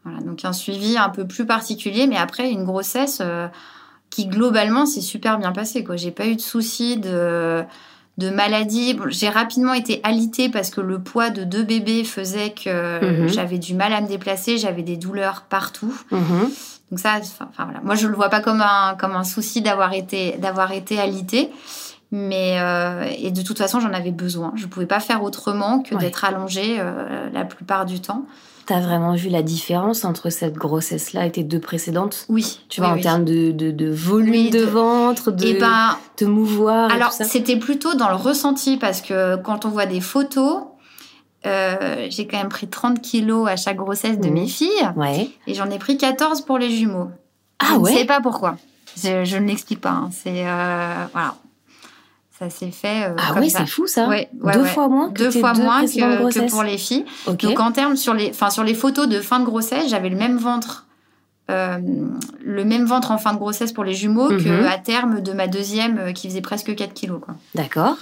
Voilà, donc un suivi un peu plus particulier, mais après une grossesse euh, qui globalement s'est super bien passée. Quoi, j'ai pas eu de soucis de de maladie. Bon, j'ai rapidement été alitée parce que le poids de deux bébés faisait que Mhm. j'avais du mal à me déplacer, j'avais des douleurs partout. Mhm. Donc ça, enfin voilà, moi je le vois pas comme un comme un souci d'avoir été d'avoir été alitée. Mais euh, et de toute façon, j'en avais besoin. Je pouvais pas faire autrement que Ouais. d'être allongée euh, la plupart du temps. T'as vraiment vu la différence entre cette grossesse-là et tes deux précédentes Oui, Tu vois, oui, en oui. termes de, de, de volume Oui, de, de- ventre, de Eh ben, te mouvoir alors c'était plutôt dans le ressenti parce que quand on voit des photos, euh, j'ai quand même pris 30 kilos à chaque grossesse de Mhm. mes filles Ouais. et j'en ai pris 14 pour les jumeaux. Ah je ne ouais sais pas pourquoi. Je, je ne l'explique pas. hein. C'est euh, voilà, ça s'est fait. euh, Ah comme ouais, c'est fou ça. Ouais, ouais, deux ouais. fois moins que deux fois deux moins que, pour les filles. Donc en termes sur les, enfin sur les photos de fin de grossesse, j'avais le même ventre, euh, le même ventre en fin de grossesse pour les jumeaux Mhm. que à terme de ma deuxième euh, qui faisait presque 4 kilos. D'accord.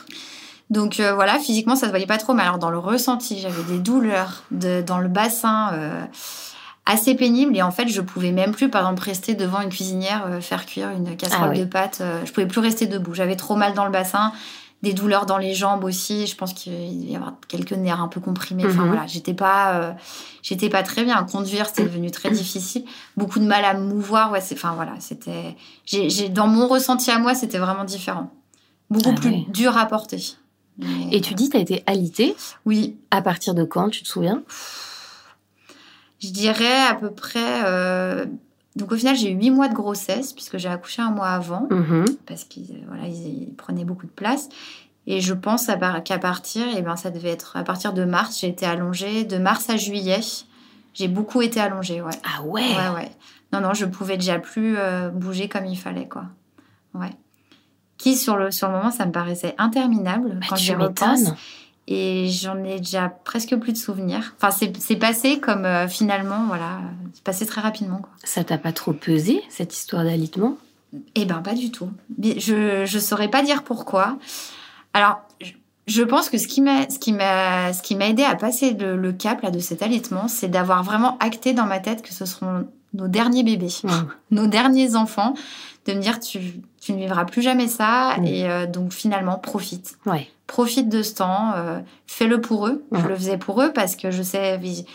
Donc euh, voilà, physiquement ça se voyait pas trop, mais alors dans le ressenti, j'avais des douleurs de, dans le bassin. euh, assez pénible et en fait je pouvais même plus par exemple rester devant une cuisinière euh, faire cuire une casserole Ah de pâtes euh, je pouvais plus rester debout. J'avais trop mal dans le bassin des douleurs dans les jambes aussi. Je pense qu'il y avoir quelques nerfs un peu comprimés. Enfin Mhm. voilà j'étais pas euh, j'étais pas très bien. Conduire c'était devenu très difficile. Beaucoup de mal à me mouvoir ouais c'est enfin voilà c'était j'ai dans mon ressenti à moi c'était vraiment différent. Beaucoup Ah plus dur à porter. Mais, Et tu dis, t'as été alitée. oui. À partir de quand, tu te souviens? Je dirais à peu près. euh, Donc au final, j'ai eu 8 mois de grossesse, puisque j'ai accouché un mois avant, Mhm. parce qu'ils euh, voilà, ils, ils prenaient beaucoup de place. Et je pense qu'à partir, et ben, ça devait être à partir de mars, j'ai été allongée. De mars à juillet, j'ai beaucoup été allongée, ouais. Ah ouais? Ouais, ouais. Non, non, je pouvais déjà plus euh, bouger comme il fallait, quoi. Ouais. Qui, sur le, sur le moment, ça me paraissait interminable Bah, quand tu j'y repense. Et j'en ai déjà presque plus de souvenirs. Enfin, c'est passé comme euh, finalement, voilà, c'est passé très rapidement. Quoi. Ça t'a pas trop pesé, cette histoire d'alitement? Eh ben, pas du tout. Je je saurais pas dire pourquoi. Alors, je, je pense que ce qui m'a ce qui m'a ce qui m'a aidé à passer le, le cap là de cet allaitement, c'est d'avoir vraiment acté dans ma tête que ce seront nos derniers bébés, Mhm. nos derniers enfants, de me dire tu tu ne vivras plus jamais ça Mm. et euh, donc finalement profite. Ouais. profite de ce temps, euh, fais-le pour eux. Je le faisais pour eux parce que je sais, il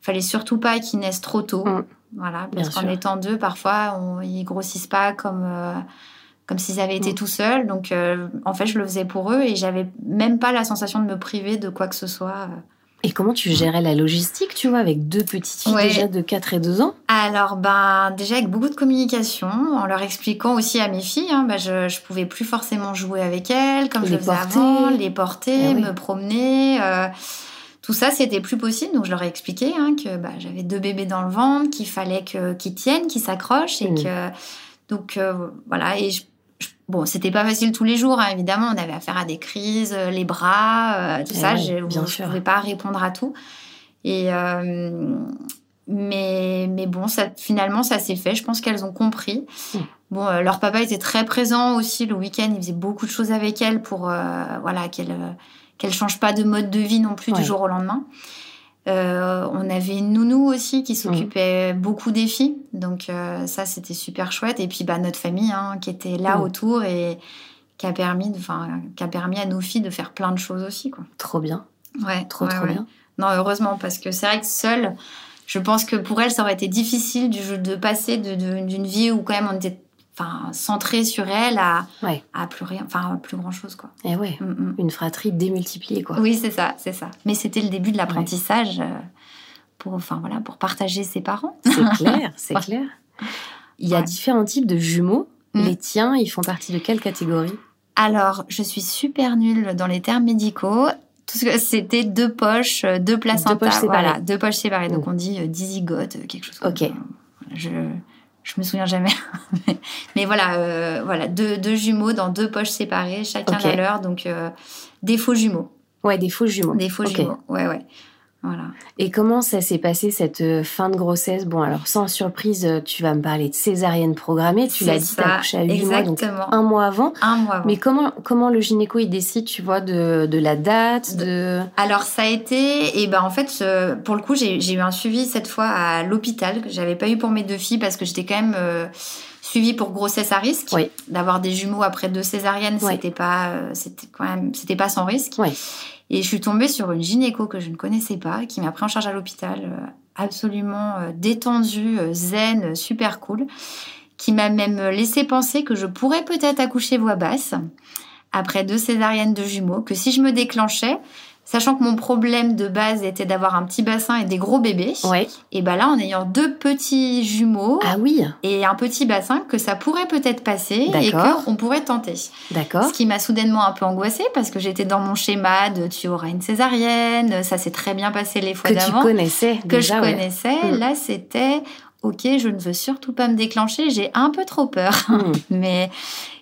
fallait surtout pas qu'ils naissent trop tôt. Mhm. Voilà, parce qu'en étant deux, parfois, on, ils grossissent pas comme euh, comme s'ils avaient été Mhm. tout seuls. Donc, en fait, je le faisais pour eux et j'avais même pas la sensation de me priver de quoi que ce soit. Et comment tu gérais la logistique, tu vois, avec deux petites filles Ouais. déjà de 4 et 2 ans? Alors, ben, déjà avec beaucoup de communication, en leur expliquant aussi à mes filles, hein, ben, je, je pouvais plus forcément jouer avec elles comme je le faisais porter. avant, les porter, Eh oui. me promener. euh, tout ça, c'était plus possible. Donc, je leur ai expliqué hein, que bah, j'avais deux bébés dans le ventre, qu'il fallait que- qu'ils tiennent, qu'ils s'accrochent. Et Mm. que. Donc, euh, voilà. Et je- je- bon, c'était pas facile tous les jours, hein, évidemment. On avait affaire à des crises, euh, les bras, euh, tout Eh ça. oui, je bien ne sûr. pouvais pas répondre à tout. Et. euh, mais, mais bon, ça, finalement, ça s'est fait. Je pense qu'elles ont compris. Mm. Bon, euh, leur papa était très présent aussi le week-end. Il faisait beaucoup de choses avec elles pour voilà qu'elles qu'elles changent pas de mode de vie non plus Ouais. du jour au lendemain. Euh, on avait une nounou aussi qui s'occupait beaucoup des filles, donc euh, ça c'était super chouette. Et puis bah notre famille hein, qui était là Mm. autour et qui a permis, de- qui a permis à nos filles de faire plein de choses aussi quoi. Trop bien, Ouais, trop ouais, trop ouais. bien. Non, heureusement, parce que c'est vrai que seule, je pense que pour elle, ça aurait été difficile du- de passer d'une vie où quand même on était enfin, centré sur elle à, Ouais. à plus rien, enfin plus grand chose quoi. Et ouais, Mm, mm. une fratrie démultipliée, quoi. Oui, c'est ça, c'est ça. Mais c'était le début de l'apprentissage euh, pour, enfin voilà, pour partager ses parents. C'est clair, c'est clair. Il y a différents types de jumeaux. Mm. Les tiens, ils font partie de quelle catégorie? Alors, je suis super nulle dans les termes médicaux. Tout ce que c'était deux poches, euh, deux placentas, poches séparées. voilà, deux poches séparées. Donc on dit euh, dizygote, quelque chose comme Ok. ça. Je Je me souviens jamais. mais voilà, voilà deux, deux, jumeaux dans deux poches séparées, chacun à l'heure. Donc, des faux jumeaux. Ouais, des faux jumeaux. Des faux jumeaux, ouais, ouais. Voilà. Et comment ça s'est passé cette euh, fin de grossesse? Bon, alors sans surprise, euh, tu vas me parler de césarienne programmée. Tu l'as dit, t'as accouché à 8 mois, donc un mois avant. Un mois avant. Mais comment, comment le gynéco, il décide, tu vois, de, de la date de... Alors, ça a été... Et ben, en fait, pour le coup, j'ai eu un suivi cette fois à l'hôpital que j'avais pas eu pour mes deux filles parce que j'étais quand même... Euh, suivie pour grossesse à risque. Oui. D'avoir des jumeaux après deux césariennes, c'était pas, c'était quand même, c'était pas sans risque. Oui. Et je suis tombée sur une gynéco que je ne connaissais pas, qui m'a pris en charge à l'hôpital, euh, absolument euh, détendue, euh, zen, super cool, qui m'a même laissé penser que je pourrais peut-être accoucher voix basse après deux césariennes de jumeaux, que si je me déclenchais, Sachant que mon problème de base était d'avoir un petit bassin et des gros bébés. Ouais. Et ben là, en ayant deux petits jumeaux. Ah oui. Et un petit bassin, que ça pourrait peut-être passer et qu'on pourrait tenter. D'accord. Ce qui m'a soudainement un peu angoissée parce que j'étais dans mon schéma de tu auras une césaриenne. Ça s'est très bien passé les fois d'avant. Que tu connaissais. Que je connaissais. Mm. Là, c'était ok, je ne veux surtout pas me déclencher. J'ai un peu trop peur. Mm. mais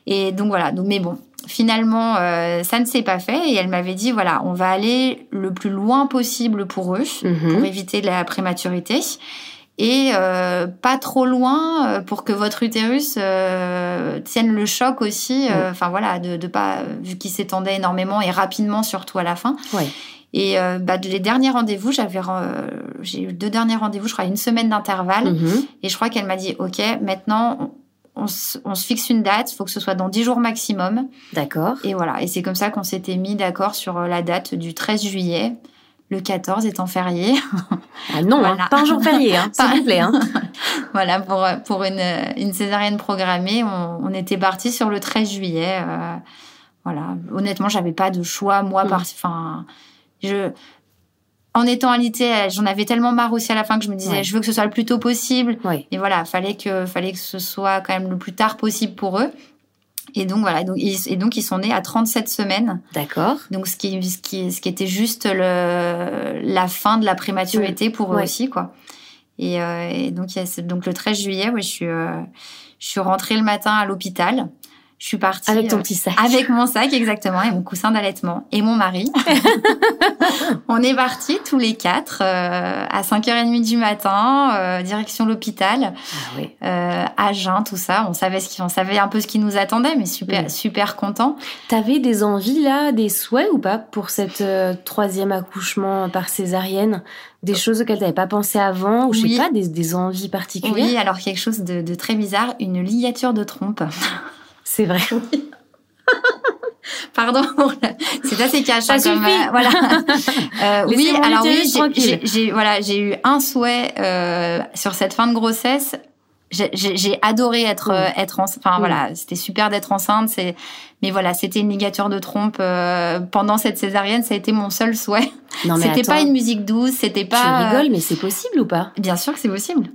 et donc voilà. Donc mais bon, Finalement, euh, ça ne s'est pas fait et elle m'avait dit voilà, on va aller le plus loin possible pour eux, mhm. pour éviter la prématurité et euh, pas trop loin euh, pour que votre utérus tienne le choc aussi. Enfin voilà, de, de, pas vu qu'il s'étendait énormément et rapidement surtout à la fin. Et bah, les derniers rendez-vous, j'avais j'ai eu deux derniers rendez-vous, je crois une semaine d'intervalle. Mhm. Et je crois qu'elle m'a dit ok, maintenant on, se fixe une date, il faut que ce soit dans 10 jours maximum. D'accord. Et voilà, et c'est comme ça qu'on s'était mis d'accord sur euh, la date du 13 juillet, le 14 étant férié. Ah non, hein, pas un jour férié, hein, s'il vous plaît. Hein. voilà, pour, pour une, une césarienne programmée, on, était parti sur le 13 juillet. Euh, voilà, honnêtement, j'avais pas de choix, moi, mm. par... Enfin, je en étant alitée, j'en avais tellement marre aussi à la fin que je me disais, je veux que ce soit le plus tôt possible. Et voilà, fallait que, fallait que ce soit quand même le plus tard possible pour eux. Et donc voilà, donc, et donc ils sont nés à 37 semaines. D'accord. Donc ce qui, ce qui, ce qui était juste le, la fin de la prématurité pour eux aussi, quoi. Et, euh, et donc, il y a, donc le 13 juillet, ouais, je suis, euh, je suis rentrée le matin à l'hôpital. Je suis partie avec ton petit sac. avec mon sac exactement et mon coussin d'allaitement et mon mari. on est partis tous les quatre euh, à 5h30 du matin, euh, direction l'hôpital, ah oui. euh, à jeun, tout ça. On savait ce qui, on savait un peu ce qui nous attendait, mais super, super content. T'avais des envies là, des souhaits ou pas pour cette euh, troisième accouchement par césarienne? Des choses auxquelles tu n'avais pas pensé avant, ou je sais pas, des, des, envies particulières? Oui, alors quelque chose de, de très bizarre, une ligature de trompe. C'est vrai. Pardon, c'est assez cash. Ça comme, euh, voilà. euh, oui, alors oui, j'ai voilà, j'ai eu un souhait euh, sur cette fin de grossesse. J'ai adoré être mmh. être enfin mmh. voilà, c'était super d'être enceinte. C'est mais voilà, c'était une ligature de trompe pendant cette césarienne. Ça a été mon seul souhait. Non mais c'était pas une musique douce, c'était pas. Tu rigoles, mais c'est possible ou pas? Bien sûr que c'est possible.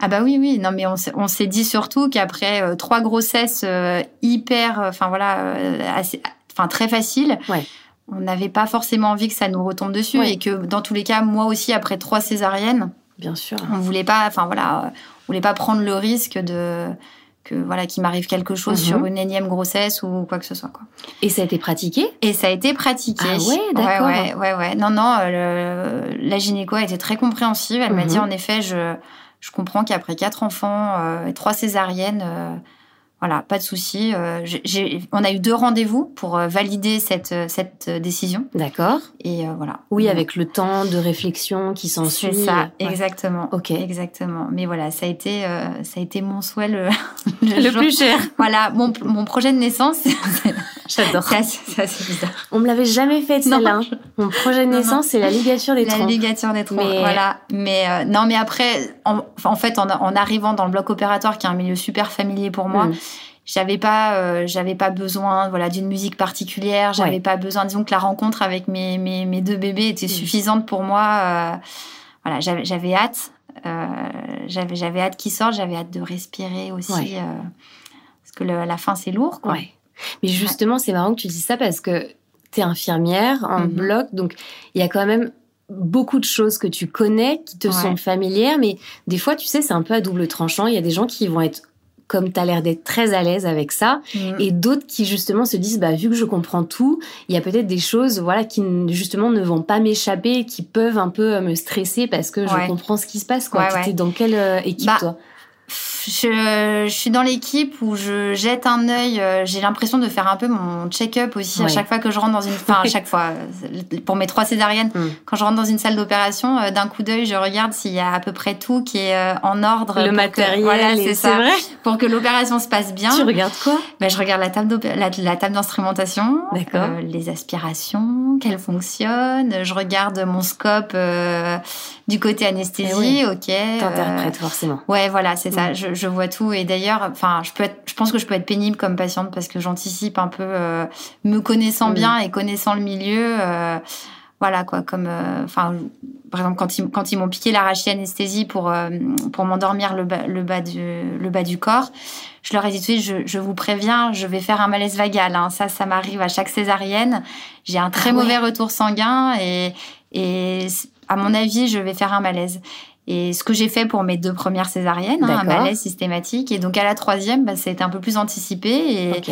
Ah bah oui, oui. Non, mais on s'est dit surtout qu'après euh, trois grossesses euh, hyper, euh, enfin voilà, enfin très faciles, on n'avait pas forcément envie que ça nous retombe dessus et que dans tous les cas, moi aussi, après trois césariennes, bien sûr, on voulait pas, enfin voilà, on voulait pas prendre le risque de que voilà qu'il m'arrive quelque chose sur mhm. une énième grossesse ou quoi que ce soit quoi. Et ça a été pratiqué? Et ça a été pratiqué. Ah ouais, d'accord. Ouais, ouais, ouais, Non, non, la gynéco a été très compréhensive. Elle m'a dit mhm. en effet, je je comprends qu'après quatre enfants euh, et trois césariennes, euh, voilà, pas de souci. Euh, on a eu deux rendez-vous pour euh, valider cette, euh, cette décision. D'accord. Et voilà. Oui, avec le temps de réflexion qui s'ensuit. C'est ça, exactement. Ok. Exactement. Mais voilà, ça a été, ça a été mon souhait le, le, plus cher. Voilà, mon, mon projet de naissance. J'adore. C'est assez, bizarre. On me l'avait jamais fait celle-là. Mon projet de naissance, c'est la ligature des trompes. La ligature des trompes. Mais... Voilà. Mais non, mais après, en, en fait, en, en, arrivant dans le bloc opératoire, qui est un milieu super familier pour moi. Mm j'avais pas euh, j'avais pas besoin voilà d'une musique particulière j'avais pas besoin disons que la rencontre avec mes mes, mes deux bébés était mm. suffisante pour moi euh, voilà j'avais j'avais hâte euh, j'avais j'avais hâte qu'ils sortent j'avais hâte de respirer aussi parce que la fin c'est lourd quoi mais justement c'est marrant que tu dis ça parce que tu es infirmière en mm-hmm. bloc donc il y a quand même beaucoup de choses que tu connais, qui te sont familières, mais des fois, tu sais, c'est un peu à double tranchant. Il y a des gens qui vont être comme tu as l'air d'être très à l'aise avec ça, mm. et d'autres qui justement se disent, bah, vu que je comprends tout, il y a peut-être des choses voilà, qui justement ne vont pas m'échapper, qui peuvent un peu me stresser parce que je comprends ce qui se passe. Quoi. tu es dans quelle euh, équipe, bah, toi? Je, je, suis dans l'équipe où je jette un œil. Euh, j'ai l'impression de faire un peu mon check-up aussi à chaque fois que je rentre dans une. Enfin, à chaque fois, euh, pour mes trois césariennes, mm. quand je rentre dans une salle d'opération, euh, d'un coup d'œil, je regarde s'il y a à peu près tout qui est en ordre. Le matériel, voilà, c'est ça. Vrai pour que l'opération se passe bien. Tu regardes quoi? Ben, Je regarde la table, la, la, table d'instrumentation, les aspirations, qu'elles fonctionnent. Je regarde mon scope du côté anesthésie, eh ok. T'interprètes forcément. Ouais, voilà, c'est ça. Mm. Je, je, vois tout. Et d'ailleurs, enfin, je peux être, je pense que je peux être pénible comme patiente parce que j'anticipe un peu, euh, me connaissant mm. bien et connaissant le milieu. Euh, voilà quoi, comme, euh, enfin, par exemple quand ils quand ils m'ont piqué l'arachide anesthésie pour pour m'endormir le bas, le bas du le bas du corps, je leur ai dit tout de suite, je, je vous préviens, je vais faire un malaise vagal. Hein. Ça, ça m'arrive à chaque césarienne. J'ai un très ah mauvais retour sanguin et et à mon avis, je vais faire un malaise. Et ce que j'ai fait pour mes deux premières césariennes, hein, un malaise systématique. Et donc à la troisième, bah, c'était un peu plus anticipé. Et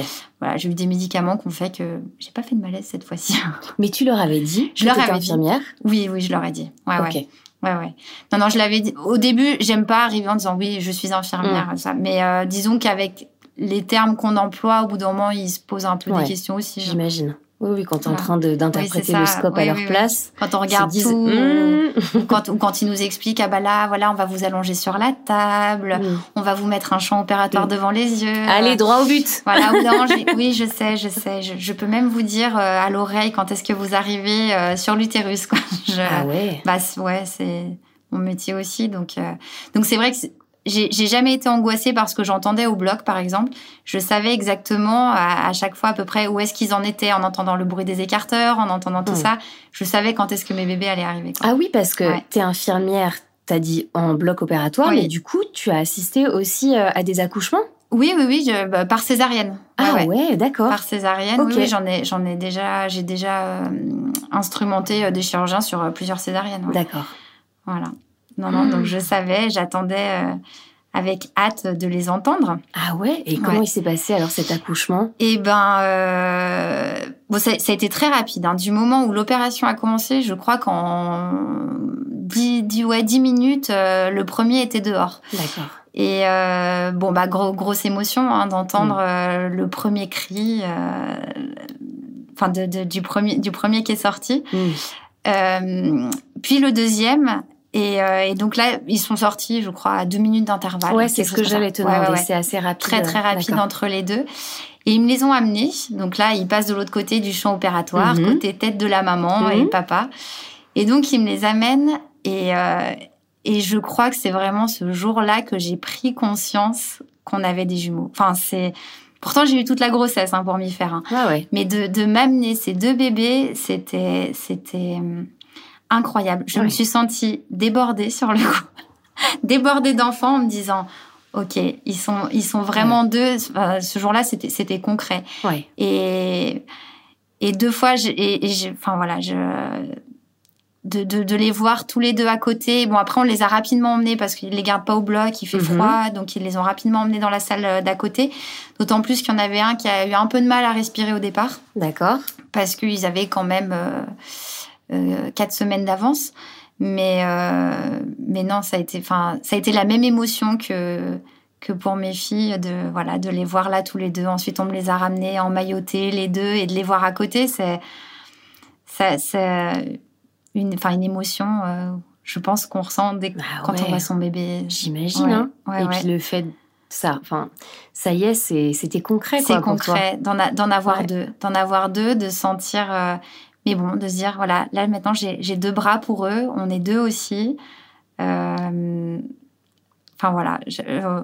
voilà, j'ai eu des médicaments qui ont fait que j'ai pas fait de malaise cette fois-ci. Mais tu leur avais dit Je leur avais infirmière? Oui, oui, je leur ai dit. Ouais, ouais. Ouais, ouais. Non, non, je l'avais dit. Au début, j'aime pas arriver en disant oui, je suis infirmière. Mm. Ça. Mais euh, disons qu'avec les termes qu'on emploie, au bout d'un moment, ils se posent un peu des questions aussi. J'imagine. Oui, oui, quand tu es en train d'interpréter le scope à leur place. Quand on regarde tout, hmm. ou, quand, ou quand ils nous expliquent, ah bah là, voilà, on va vous allonger sur la table, hmm. on va vous mettre un champ opératoire hmm. devant les yeux. Allez, droit au but. Voilà, oui, je sais, je sais. Je, peux même vous dire euh, à l'oreille quand est-ce que vous arrivez euh, sur l'utérus. ah ouais Bah ouais, c'est mon métier aussi. Donc, euh, donc c'est vrai que j'ai jamais été angoissée parce que j'entendais au bloc, par exemple. Je savais exactement à, chaque fois à peu près où est-ce qu'ils en étaient en entendant le bruit des écarteurs, en entendant tout hmm. ça. Je savais quand est-ce que mes bébés allaient arriver. Ah oui, parce que tu es infirmière, t'as dit en bloc opératoire, mais du coup, tu as assisté aussi euh, à des accouchements? Oui, oui, oui, bah, par césarienne. ah ouais, d'accord. Par césarienne, oui, j'en ai, j'en ai déjà, j'ai déjà euh, instrumenté euh, des chirurgiens sur plusieurs césaриennes. D'accord. Voilà. Non, non, donc je savais, j'attendais euh, avec hâte de les entendre. Ah ouais Et comment il s'est passé alors cet accouchement? Eh ben, euh, bon, ça, a été très rapide. Hein. Du moment où l'opération a commencé, je crois qu'en 10, ouais, 10 minutes, euh, le premier était dehors. D'accord. Et bon, bah, grosse émotion hein, d'entendre mm. le premier cri, enfin, de, du, premier, du premier qui est sorti. Mm. puis le deuxième, euh, et, donc là, ils sont sortis, je crois, à deux minutes d'intervalle. Ouais, c'est ce que j'allais te demander. C'est assez rapide. Très, très rapide entre les deux. Et ils me les ont amenés. Donc là, ils passent de l'autre côté du champ opératoire, mhm. côté tête de la maman et mhm. papa. Et donc, ils me les amènent. Et, euh, et je crois que c'est vraiment ce jour-là que j'ai pris conscience qu'on avait des jumeaux. Enfin, c'est... Pourtant, j'ai eu toute la grossesse hein, pour m'y faire. Hein. Ah ouais. Mais de, de m'amener ces deux bébés, c'était... c'était incroyable. Je me suis sentie débordée sur le coup, débordée d'enfants en me disant, ok, ils sont, ils sont vraiment deux. ce jour-là, c'était, c'était concret. Et, et deux fois, enfin voilà, je, de, de, les voir tous les deux à côté. Bon, après, on les a rapidement emmenés parce qu'ils les gardent pas au bloc, il fait mhm. froid, donc ils les ont rapidement emmenés dans la salle euh, d'à côté. D'autant plus qu'il y en avait un qui a eu un peu de mal à respirer au départ. D'accord. Parce qu'ils avaient quand même. Euh, quatre semaines d'avance. Mais, euh, mais non, ça a, été, ça a été la même émotion que, que pour mes filles, de, voilà, de les voir là tous les deux. Ensuite, on me les a ramenés en mailloté, les deux, et de les voir à côté, c'est, c'est, une, enfin, une émotion, euh, je pense qu'on ressent dès, bah quand on voit son bébé. J'imagine. Hein. et puis le fait ça, enfin, ça y est, c'était concret. C'est concret d'en, avoir deux, d'en avoir deux, de sentir mais bon, de se dire, voilà, là maintenant j'ai deux bras pour eux, on est deux aussi. Euh, enfin voilà, euh,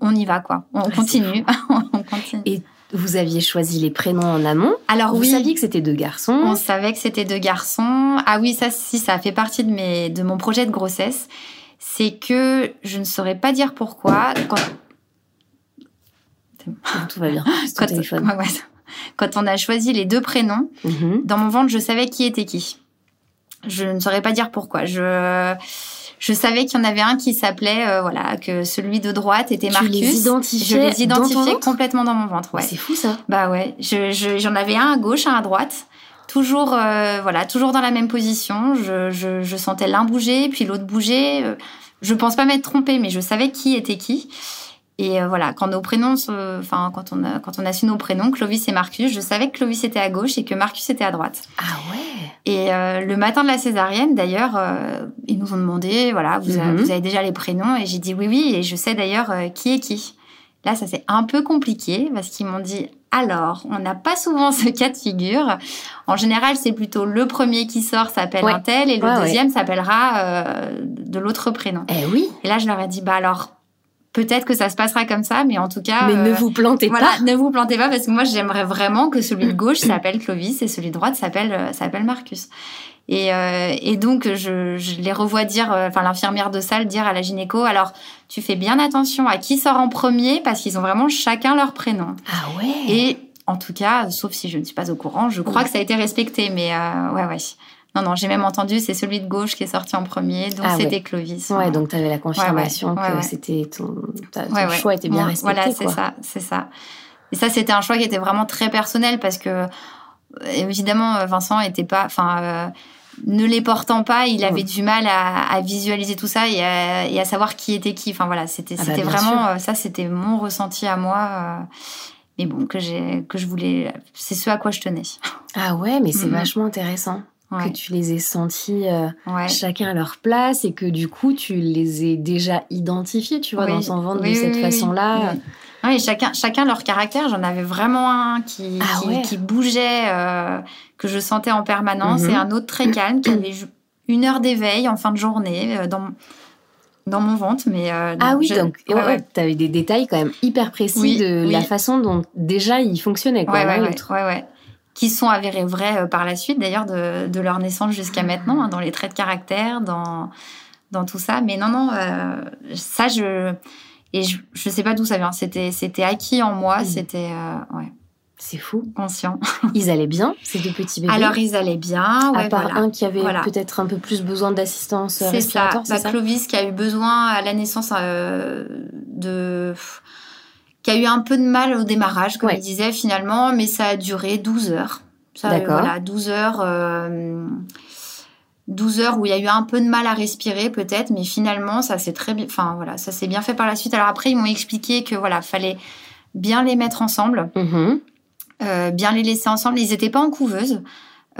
on y va quoi, on, continue. on continue. Et vous aviez choisi les prénoms en amont Alors vous oui. saviez que c'était deux garçons On savait que c'était deux garçons. Ah oui, ça si, ça fait partie de, mes, de mon projet de grossesse. C'est que je ne saurais pas dire pourquoi. Quand... Tout va bien. Quand, téléphone. quand on a choisi les deux prénoms, mhm. dans mon ventre, je savais qui était qui. Je ne saurais pas dire pourquoi. Je je savais qu'il y en avait un qui s'appelait, euh, voilà, que celui de droite était Marcus. Tu les identifiais Je les identifiais complètement dans mon ventre, ouais. C'est fou ça. Bah ouais, j'en je, avais un à gauche, un à droite. Toujours, euh, voilà, toujours dans la même position. Je, je, je sentais l'un bouger, puis l'autre bouger. Euh, je pense pas m'être trompée, mais je savais qui était qui. Et euh, voilà, quand nos prénoms, enfin quand on a quand on a su nos prénoms, Clovis et Marcus, je savais que Clovis était à gauche et que Marcus était à droite. Ah ouais. Et euh, le matin de la césarienne, d'ailleurs, euh, ils nous ont demandé, voilà, vous, Mhm. vous avez déjà les prénoms Et j'ai dit oui, oui, et je sais d'ailleurs euh, qui est qui. Là, ça c'est un peu compliqué parce qu'ils m'ont dit, alors, on n'a pas souvent ce cas de figure. En général, c'est plutôt le premier qui sort s'appelle Ouais. un tel et le Ouais, deuxième s'appellera euh, de l'autre prénom. Eh oui. Et là, je leur ai dit, bah alors, peut-être que ça se passera comme ça, mais en tout cas... Mais ne euh, vous plantez voilà, pas. ne vous plantez pas parce que moi j'aimerais vraiment que celui de gauche s'appelle Clovis et celui de droite s'appelle euh, s'appelle Marcus. Et, euh, et donc je, je les revois dire, euh, enfin l'infirmière de salle dire à la gynéco, alors tu fais bien attention à qui sort en premier parce qu'ils ont vraiment chacun leur prénom. Ah ouais. Et en tout cas, sauf si je ne suis pas au courant, je crois que ça a été respecté, mais ouais ouais. Non non, j'ai même entendu, c'est celui de gauche qui est sorti en premier, donc Ah ouais. c'était Clovis. Ouais, donc tu avais la confirmation Ouais, ouais, que c'était ton, choix était bien respecté. Voilà, c'est ça, c'est ça. Et ça, c'était un choix qui était vraiment très personnel parce que, euh, évidemment, euh, Vincent était pas, enfin, euh, ne les portant pas, il avait Mm. du mal à, à visualiser tout ça et à, et à savoir qui était qui. Enfin voilà, c'était, Ah bah, vraiment, ça, c'était mon ressenti à moi. euh, mais bon, que que je voulais, c'est ce à quoi je tenais. Ah ouais, mais c'est Mhm. vachement intéressant Ouais, que tu les aies sentis euh, ouais. chacun à leur place et que du coup tu les aies déjà identifiés, tu vois, Oui. dans son ventre Oui, de oui, cette façon-là. oui. Chacun, chacun leur caractère. J'en avais vraiment un qui, Ah qui, ouais. qui bougeait, euh, que je sentais en permanence, Mhm. et un autre très calme qui avait une heure d'éveil en fin de journée euh, dans, dans mon ventre. Mais euh, Ah oui, je- donc ouais, ouais. tu avais des détails quand même hyper précis Oui, de oui. la façon dont déjà ils fonctionnaient, quoi, ouais, ouais. Qui sont avérés vrais euh, par la suite, d'ailleurs, de, de leur naissance jusqu'à maintenant, hein, dans les traits de caractère, dans, dans tout ça. Mais non, non, euh, ça, je. Et je, je sais pas d'où ça vient. C'était, c'était acquis en moi, c'était euh, ouais, C'est fou. conscient. Ils allaient bien, ces deux petits bébés? Alors, ils allaient bien. à part voilà. un qui avait Voilà. peut-être un peu plus besoin d'assistance C'est ça. Bah, c'est ça? Clovis qui a eu besoin à la naissance euh, de. Qui a eu un peu de mal au démarrage, comme Ouais. il disait finalement, mais ça a duré 12 heures. D'accord. Voilà, 12 heures. euh, 12 heures où il y a eu un peu de mal à respirer peut-être, mais finalement ça s'est très bien, enfin voilà, ça s'est bien fait par la suite. Alors après ils m'ont expliqué que voilà, fallait bien les mettre ensemble, Mhm. euh, bien les laisser ensemble. Ils n'étaient pas en couveuse.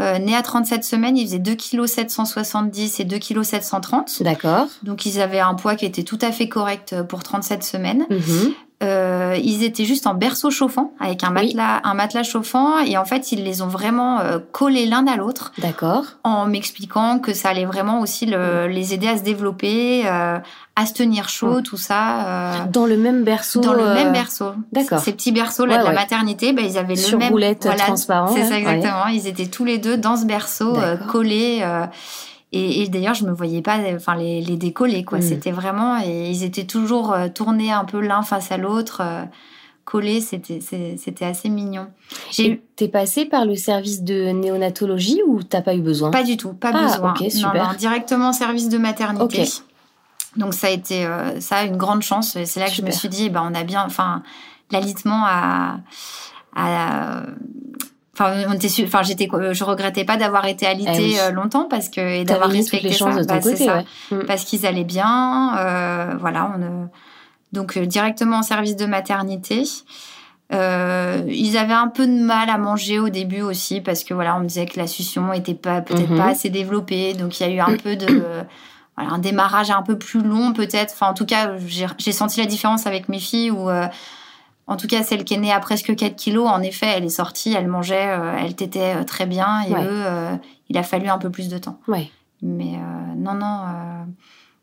Euh, nés à 37 semaines, ils faisaient 2 kg 770 et 2 kg 730. D'accord. Donc ils avaient un poids qui était tout à fait correct pour 37 semaines. Mhm. Euh, ils étaient juste en berceau chauffant avec un Oui. matelas, un matelas chauffant et en fait ils les ont vraiment euh, collés l'un à l'autre D'accord. en m'expliquant que ça allait vraiment aussi le- les aider à se développer, euh, à se tenir chaud, tout ça. euh, Dans le même berceau. dans le euh, même berceau. d'accord. Ces petits berceaux là Ouais, de la ouais. maternité, ben, ils avaient Sur le même roulette transparent, C'est ça ouais. exactement. Ils étaient tous les deux dans ce berceau euh, collés. Et, et d'ailleurs, je me voyais pas, enfin les, les décoller quoi. Mm. C'était vraiment et ils étaient toujours euh, tournés un peu l'un face à l'autre, euh, collés. C'était assez mignon. T'es passé par le service de néonatologie ou t'as pas eu besoin? Pas du tout, pas Ah, besoin. super. non, directement service de maternité. Donc ça a été euh, ça a une grande chance. C'est là que je me suis dit, ben on a bien, enfin l'alitement a, a- Enfin, on était su- enfin, j'étais, je regrettais pas d'avoir été alitée Eh oui. euh, longtemps parce que et d'avoir respecté les ça. de Bah, côté, ça. ouais. Mm. Parce qu'ils allaient bien, euh, voilà. On, euh, donc euh, directement en service de maternité. Euh, ils avaient un peu de mal à manger au début aussi parce que voilà, on me disait que la succion était pas peut-être Mhm. pas assez développée, donc il y a eu un peu de voilà, un démarrage un peu plus long peut-être. Enfin, en tout cas, j'ai j'ai senti la différence avec mes filles où euh, en tout cas, celle qui est née à presque 4 kilos, en effet, elle est sortie, elle mangeait, euh, elle tétait euh, très bien. Et Ouais. eux, euh, il a fallu un peu plus de temps. Ouais. Mais euh, non, non,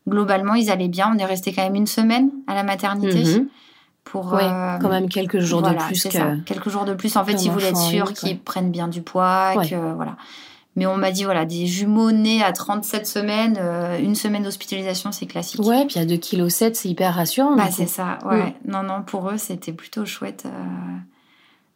globalement, ils allaient bien. On est resté quand même une semaine à la maternité Mhm. pour. Ouais, quand même quelques jours voilà, de plus c'est que. ça. Quelques jours de plus. En fait, ils voulaient être sûrs qu'ils prennent bien du poids. Que, voilà. Mais on m'a dit, voilà, des jumeaux nés à 37 semaines, euh, une semaine d'hospitalisation, c'est classique. Ouais, puis à 2,7 kg, c'est hyper rassurant. Bah, c'est ça, ouais. Non, non, pour eux, c'était plutôt chouette. euh.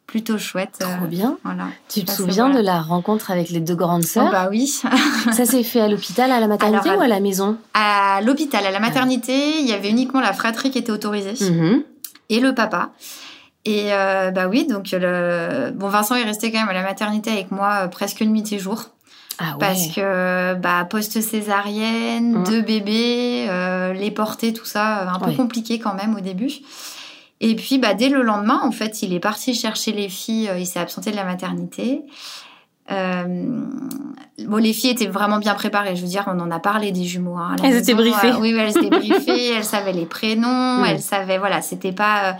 plutôt chouette. Trop bien. Voilà. Tu te souviens de la rencontre avec les deux grandes sœurs? oh, Bah oui. ça s'est fait à l'hôpital, à la maternité ou à la maison? À l'hôpital, à la maternité, il y avait uniquement la fratrie qui était autorisée mm-hmm. et le papa. Et bah oui, donc le... bon, Vincent est resté quand même à la maternité avec moi presque nuit et jour. Ah Parce que bah, post-césarienne, mmh. deux bébés, euh, les porter, tout ça, un peu compliqué quand même au début. Et puis bah, dès le lendemain, en fait, il est parti chercher les filles, euh, il s'est absenté de la maternité. Euh, bon, les filles étaient vraiment bien préparées. Je veux dire, on en a parlé des jumeaux. Hein, elles étaient briefées. oui, elles étaient briefées. elles savaient les prénoms. Elles savaient, voilà, c'était pas.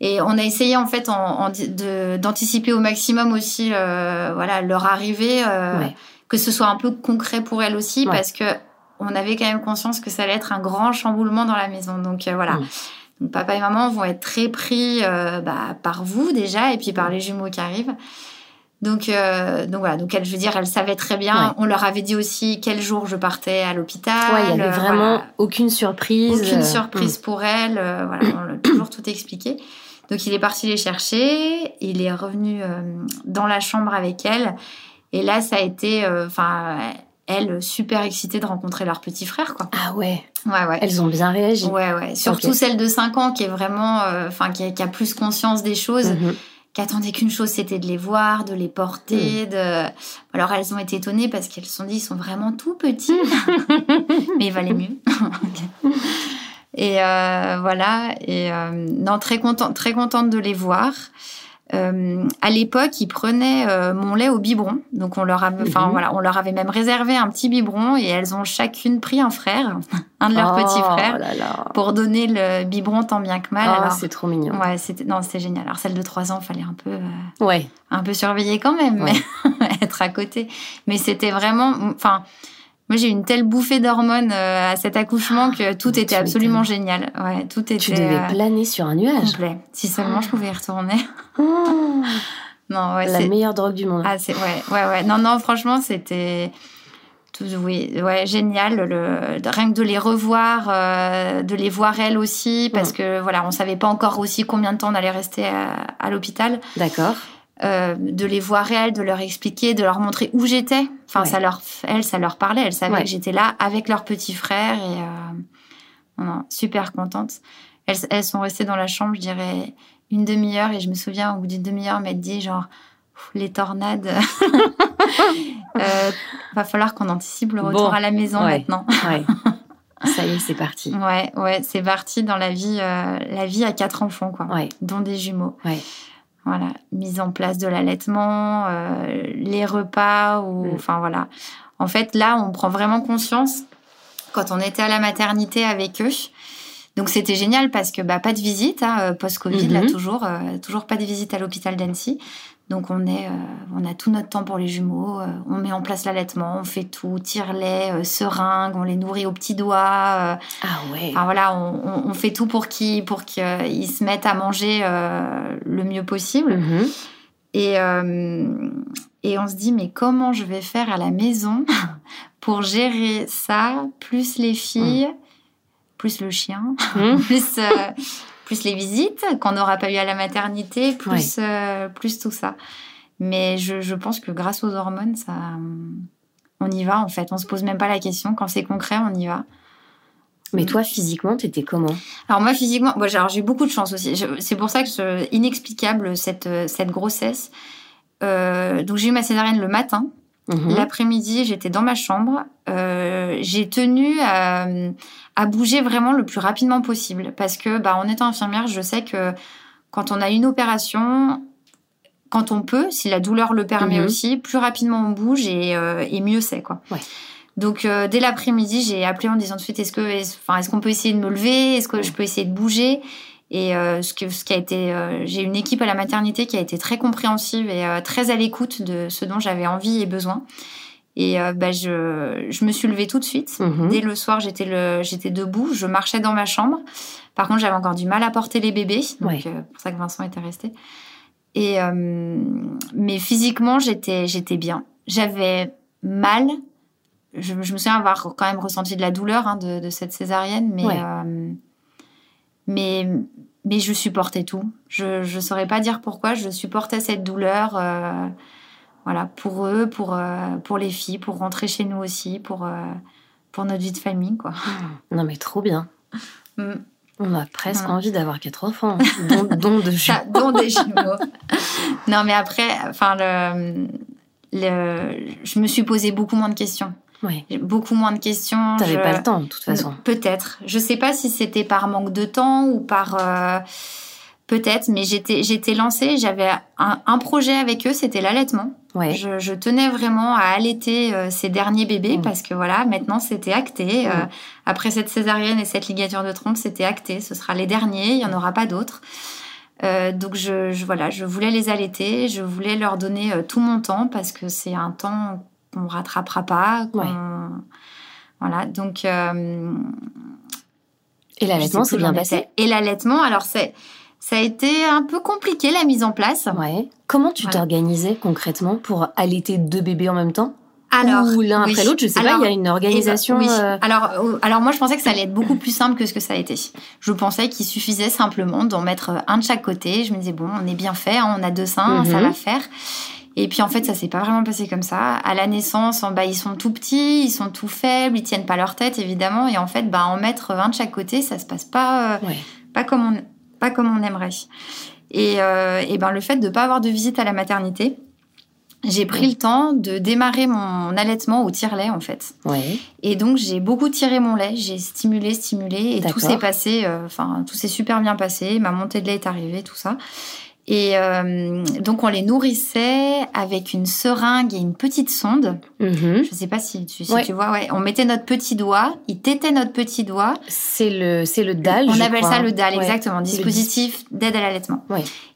Et on a essayé en fait d'anticiper au maximum aussi, voilà, leur arrivée que ce soit un peu concret pour elle aussi, parce que on avait quand même conscience que ça allait être un grand chamboulement dans la maison. Donc euh, voilà. Mm. papa et maman vont être très pris euh, bah, par vous déjà, et puis par les jumeaux qui arrivent. Donc, euh, donc voilà, donc elle, je veux dire, elle savait très bien. On leur avait dit aussi quel jour je partais à l'hôpital. il n'y avait vraiment aucune surprise. Aucune surprise mm. pour elle. voilà, on a toujours tout expliqué. Donc il est parti les chercher. Il est revenu dans la chambre avec elle. Et là, ça a été, euh, enfin, elles super excitées de rencontrer leur petit frère, quoi. Ah ouais. Ouais, ouais. Elles ont bien réagi. Ouais, ouais. Surtout celle de 5 ans qui est vraiment, euh, enfin, qui, a plus conscience des choses. Mhm. qui attendait qu'une chose, c'était de les voir, de les porter. Mhm. De... Alors elles ont été étonnées parce qu'elles se sont dit, ils sont vraiment tout petits, mais il valait mieux. et euh, voilà. Et non, très contente, très contente de les voir. Euh, à l'époque, ils prenaient euh, mon lait au biberon. Donc on leur avait, enfin mhm. voilà, on leur avait même réservé un petit biberon et elles ont chacune pris un frère, un de leurs oh petits frères, pour donner le biberon tant bien que mal. Oh, c'est trop mignon. Ouais, c'était non, c'était génial. Alors celle de 3 ans, fallait un peu, euh, ouais, un peu surveiller quand même, mais être à côté. Mais c'était vraiment, enfin. Moi, j'ai eu une telle bouffée d'hormones euh, à cet accouchement que tout était absolument génial. Ouais, tout était. Tu devais euh, planer sur un nuage. Complet. Si seulement je pouvais y retourner. non, ouais, La meilleure drogue du monde. Ah, c'est ouais, ouais, ouais. Non, non, franchement, c'était tout, oui, ouais, génial. Le, rien que de les revoir, euh, de les voir elles aussi, parce que voilà, on savait pas encore aussi combien de temps on allait rester à, à l'hôpital. D'accord. Euh, de les voir elles, de leur expliquer, de leur montrer où j'étais. Enfin, ça leur, elles, ça leur parlait. Elles savaient que j'étais là avec leur petit frère et euh, super contentes. Elles, elles, sont restées dans la chambre, je dirais une demi-heure et je me souviens au bout d'une demi-heure m'être dit genre les tornades. euh, va falloir qu'on anticipe le retour à la maison maintenant. Ça y est, c'est parti. Ouais, ouais, c'est parti dans la vie, euh, la vie à quatre enfants, quoi, dont des jumeaux. Ouais. Voilà, mise en place de l'allaitement, euh, les repas, ou mm. enfin voilà. En fait, là, on prend vraiment conscience quand on était à la maternité avec eux. Donc c'était génial parce que bah pas de visite hein, euh, post-Covid là mm-hmm. toujours euh, toujours pas de visite à l'hôpital d'Annecy. Donc on est, euh, on a tout notre temps pour les jumeaux. Euh, on met en place l'allaitement, on fait tout, tire-lait, euh, seringue, on les nourrit aux petits doigts. ah ouais. Enfin voilà, on, on, fait tout pour qu'ils pour qu'ils se mettent à manger le mieux possible. Mm-hmm. Et et on se dit mais comment je vais faire à la maison pour gérer ça plus les filles, plus le chien, mm. plus plus les visites qu'on n'aura pas eu à la maternité, plus, euh, plus tout ça. Mais je, je, pense que grâce aux hormones, ça, on y va en fait. On se pose même pas la question. Quand c'est concret, on y va. Mais toi, physiquement, t'étais comment? Alors moi, physiquement, bon, j'ai eu beaucoup de chance aussi. C'est pour ça que c'est inexplicable cette, cette grossesse. Euh, donc j'ai eu ma césarienne le matin. Mhm. L'après-midi, j'étais dans ma chambre. Euh, j'ai tenu à, à, bouger vraiment le plus rapidement possible parce que, bah, en étant infirmière, je sais que quand on a une opération, quand on peut, si la douleur le permet mhm. aussi, plus rapidement on bouge et, euh, et mieux c'est quoi. Ouais. Donc euh, dès l'après-midi, j'ai appelé en disant tout de suite est-ce que, enfin, est-ce qu'on peut essayer de me lever, est-ce que je peux essayer de bouger? Et euh, ce, que, ce qui a été, euh, j'ai une équipe à la maternité qui a été très compréhensive et euh, très à l'écoute de ce dont j'avais envie et besoin. Et bah, je, je me suis levée tout de suite. Mhm. Dès le soir, j'étais le, j'étais debout, je marchais dans ma chambre. Par contre, j'avais encore du mal à porter les bébés, donc c'est pour ça que Vincent était resté. Et mais physiquement, j'étais, j'étais bien. J'avais mal. Je, je, me souviens avoir quand même ressenti de la douleur hein, de, de, cette césarienne, mais mais mais je supportais tout. Je ne saurais pas dire pourquoi. Je supportais cette douleur. Euh, voilà, pour eux, pour, euh, pour les filles, pour rentrer chez nous aussi, pour, euh, pour notre vie de famille. Quoi. Non, mais trop bien. Mm. On a presque envie d'avoir quatre enfants, dont, de jumeaux. dont des jumeaux. non, mais après, enfin, le, le, je me suis posé beaucoup moins de questions. Oui. Beaucoup moins de questions. T'avais pas le temps, de toute façon. Peut-être. Je sais pas si c'était par manque de temps ou par. Euh, peut-être, mais j'étais, j'étais lancée. J'avais un, projet avec eux, c'était l'allaitement. Ouais. Je, tenais vraiment à allaiter euh, ces derniers bébés mm. parce que voilà, maintenant c'était acté. Euh, mm. après cette césarienne et cette ligature de trompe, c'était acté. Ce sera les derniers, il y en aura pas d'autres. donc je, je, voilà, je voulais les allaiter, je voulais leur donner tout mon temps parce que c'est un temps qu'on rattrapera pas. Voilà, donc. Euh, et l'allaitement, c'est bien passé. Et l'allaitement, alors c'est. Ça a été un peu compliqué la mise en place. Ouais. Comment tu t'organisais concrètement pour allaiter deux bébés en même temps? Alors, ou l'un après l'autre, je sais pas, il y a une organisation. Eh ben, euh, alors, euh, alors moi, je pensais que ça allait être beaucoup plus simple que ce que ça a été. Je pensais qu'il suffisait simplement d'en mettre un de chaque côté. Je me disais bon, on est bien fait, hein, on a deux seins, ça mhm. va faire. Et puis en fait, ça s'est pas vraiment passé comme ça. À la naissance, bah, ils sont tout petits, ils sont tout faibles, ils tiennent pas leur tête évidemment. Et en fait, bah, en mettre un de chaque côté, ça se passe pas, euh, pas comme on, pas comme on aimerait. Et, euh, et ben le fait de pas avoir de visite à la maternité, j'ai pris le temps de démarrer mon allaitement au tire-lait en fait. Ouais. Et donc j'ai beaucoup tiré mon lait, j'ai stimulé, stimulé, et tout s'est passé, euh, enfin tout s'est super bien passé. Ma montée de lait est arrivée, tout ça. Et euh, donc on les nourrissait avec une seringue et une petite sonde. Mm-hmm. Je sais pas si tu, si tu vois. Ouais, on mettait notre petit doigt, il tétait notre petit doigt. C'est le c'est le DAL. On appelle ça le DAL exactement, dispositif d'aide à l'allaitement.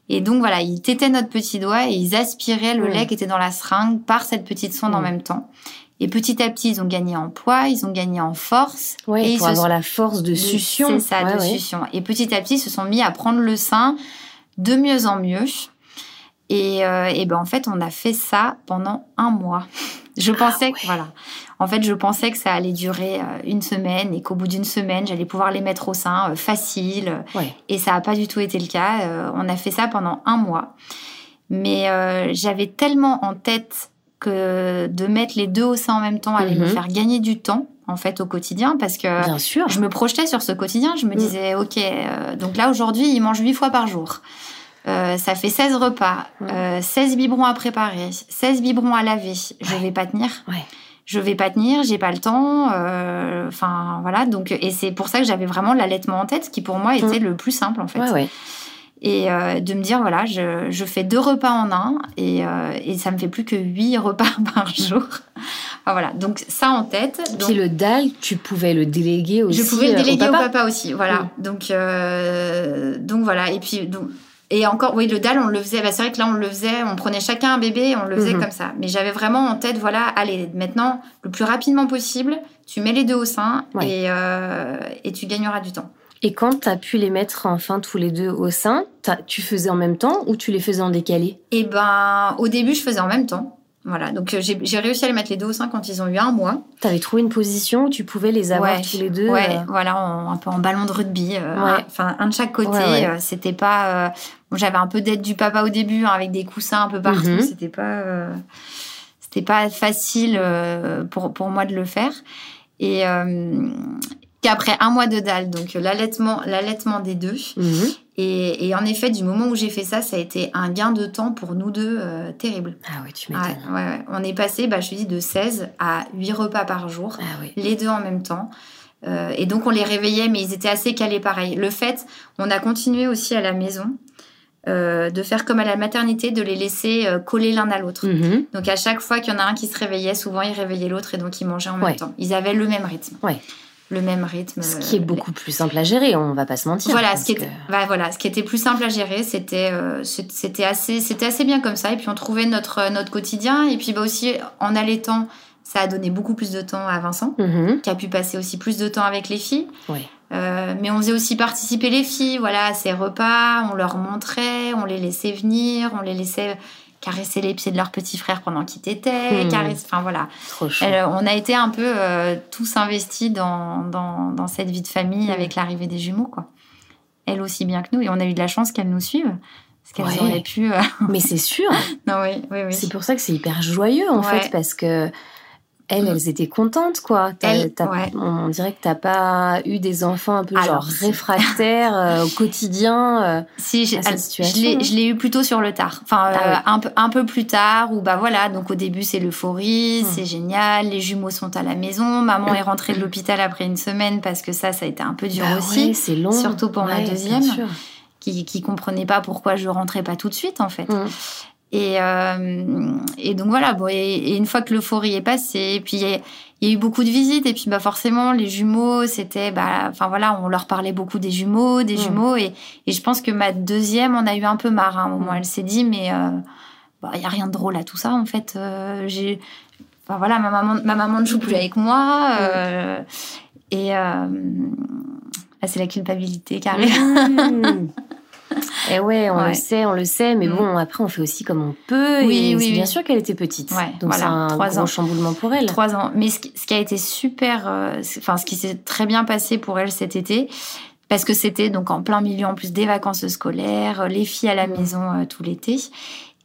Et donc voilà, ils tétaient notre petit doigt et ils aspiraient le lait qui était dans la seringue par cette petite sonde en même temps. Et petit à petit, ils ont gagné en poids, ils ont gagné en force. Ouais, et pour avoir la force de succion. C'est ça, de succion. Et petit à petit, ils se sont mis à prendre le sein de mieux en mieux. Et, euh, et, ben en fait, on a fait ça pendant un mois. Je pensais que voilà. En fait, je pensais que ça allait durer euh, une semaine et qu'au bout d'une semaine, j'allais pouvoir les mettre au sein euh, facile. Et ça n'a pas du tout été le cas. on a fait ça pendant un mois. Mais j'avais tellement en tête que de mettre les deux au sein en même temps allait me mhm. faire gagner du temps en fait au quotidien parce que Bien sûr. je me projetais sur ce quotidien. Je me mm. disais, ok, donc là aujourd'hui, il mange huit fois par jour. Euh, ça fait 16 repas, 16 euh, biberons à préparer, 16 biberons à laver. Je vais pas tenir. Je vais pas tenir, j'ai pas le temps. Euh, enfin, voilà. Donc, et c'est pour ça que j'avais vraiment l'allaitement en tête, qui pour moi était mm. le plus simple, en fait. Et de me dire, voilà, je, fais deux repas en un et, et ça me fait plus que 8 repas par jour. voilà, donc ça en tête. Donc, Puis le DAL, tu pouvais le déléguer aussi. Je pouvais le déléguer au papa, aussi, voilà. Donc, donc voilà. Et puis, donc, et encore, oui, le dalle, on le faisait. Bah, c'est vrai que là, on le faisait. On prenait chacun un bébé, on le faisait mhm. comme ça. Mais j'avais vraiment en tête, voilà, allez, maintenant, le plus rapidement possible, tu mets les deux au sein et, euh, et tu gagneras du temps. Et quand tu as pu les mettre enfin tous les deux au sein, tu faisais en même temps ou tu les faisais en décalé? Eh ben, au début, je faisais en même temps. Voilà, donc euh, j'ai réussi à les mettre les deux au sein quand ils ont eu un mois. Tu avais trouvé une position où tu pouvais les avoir tous les deux Ouais, euh voilà, un peu en ballon de rugby. Euh, enfin, un de chaque côté. C'était pas. J'avais un peu d'aide du papa au début, hein, avec des coussins un peu partout. Mhm. C'était pas. C'était pas facile pour, pour moi de le faire. Et, après un mois de dalle, donc l'allaitement, l'allaitement des deux. Mhm. Et, en effet, du moment où j'ai fait ça, ça a été un gain de temps pour nous deux euh, terrible. Ah oui, tu m'étonnes. On est passé, bah, je te dis, de 16 à 8 repas par jour, ah les deux en même temps. Euh, et donc on les réveillait, mais ils étaient assez calés pareil. Le fait, on a continué aussi à la maison. Euh, de faire comme à la maternité, de les laisser coller l'un à l'autre. Mhm. Donc à chaque fois qu'il y en a un qui se réveillait, souvent il réveillait l'autre et donc ils mangeaient en même temps. Ils avaient le même rythme. Ouais le même rythme. Ce qui est beaucoup plus simple à gérer, on va pas se mentir. Voilà, ce qui, était, bah, voilà ce qui était plus simple à gérer, c'était euh, c'était assez, c'était assez bien comme ça. Et puis on trouvait notre, notre quotidien. Et puis bah, aussi, en allaitant, ça a donné beaucoup plus de temps à Vincent, mm-hmm. qui a pu passer aussi plus de temps avec les filles. Oui. Euh, mais on faisait aussi participer les filles, voilà, à ces repas, on leur montrait, on les laissait venir, on les laissait caresser les pieds de leur petit frère pendant qu'ils t'étaient, mmh. enfin voilà. on a été un peu euh, tous investis dans, dans, cette vie de famille mmh. avec l'arrivée des jumeaux, quoi. elles aussi bien que nous. Et on a eu de la chance qu'elles nous suivent. Parce qu'elles auraient pu. Mais c'est sûr. non, oui, oui, oui. C'est pour ça que c'est hyper joyeux, en fait, parce que elles, elles étaient contentes, quoi. On dirait que t'as pas eu des enfants un peu genre réfractaires euh, au quotidien. Euh, si, je l'ai eu plutôt sur le tard. Enfin, ah euh, un, peu, un peu plus tard, où bah voilà, donc au début c'est l'euphorie, hmm. c'est génial, les jumeaux sont à la maison, maman est rentrée de l'hôpital après une semaine parce que ça, ça a été un peu dur bah aussi. c'est long. Surtout pour ma deuxième. Qui, qui comprenait pas pourquoi je rentrais pas tout de suite en fait. Hmm. Et, euh, et donc voilà, bon, et, une fois que l'euphorie est passée, et puis il y, a eu beaucoup de visites, et puis bah forcément les jumeaux, c'était, bah, enfin voilà, on leur parlait beaucoup des jumeaux, des mmh. jumeaux, et, et, je pense que ma deuxième, on a eu un peu marre à un moment. Mmh. Elle s'est dit, mais euh, bah, il y a rien de drôle à tout ça en fait. Euh, j'ai, enfin voilà, ma maman, ma maman ne joue plus avec moi, mmh. euh, et euh, c'est la culpabilité carrément. Et eh ouais, on le sait, on le sait, mais mm. bon, après, on fait aussi comme on peut. Oui, et oui, bien sûr qu'elle était petite. donc c'est un gros chamboulement pour elle. Trois ans. Mais ce qui, a été super, euh, enfin, ce qui s'est très bien passé pour elle cet été, parce que c'était donc en plein milieu en plus des vacances scolaires, les filles à la maison euh, tout l'été.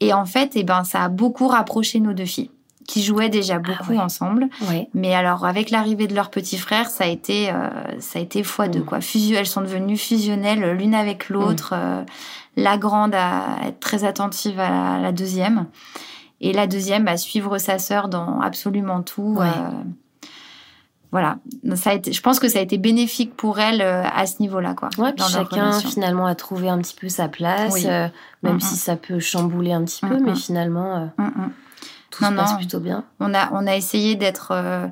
Et en fait, eh ben, ça a beaucoup rapproché nos deux filles qui jouaient déjà ah beaucoup ensemble. Mais alors avec l'arrivée de leur petit frère, ça a été euh, ça a été fois deux mm. quoi. Fusio, elles sont devenues fusionnelles l'une avec l'autre. Mm. Euh, la grande à être très attentive à la, deuxième et la deuxième à suivre sa sœur dans absolument tout. Euh, voilà, ça a été, je pense que ça a été bénéfique pour elle à ce niveau-là, quoi. Ouais, puis chacun finalement a trouvé un petit peu sa place, même si ça peut chambouler un petit peu, mais finalement tout se passe plutôt bien. On a, on a essayé d'être. Euh,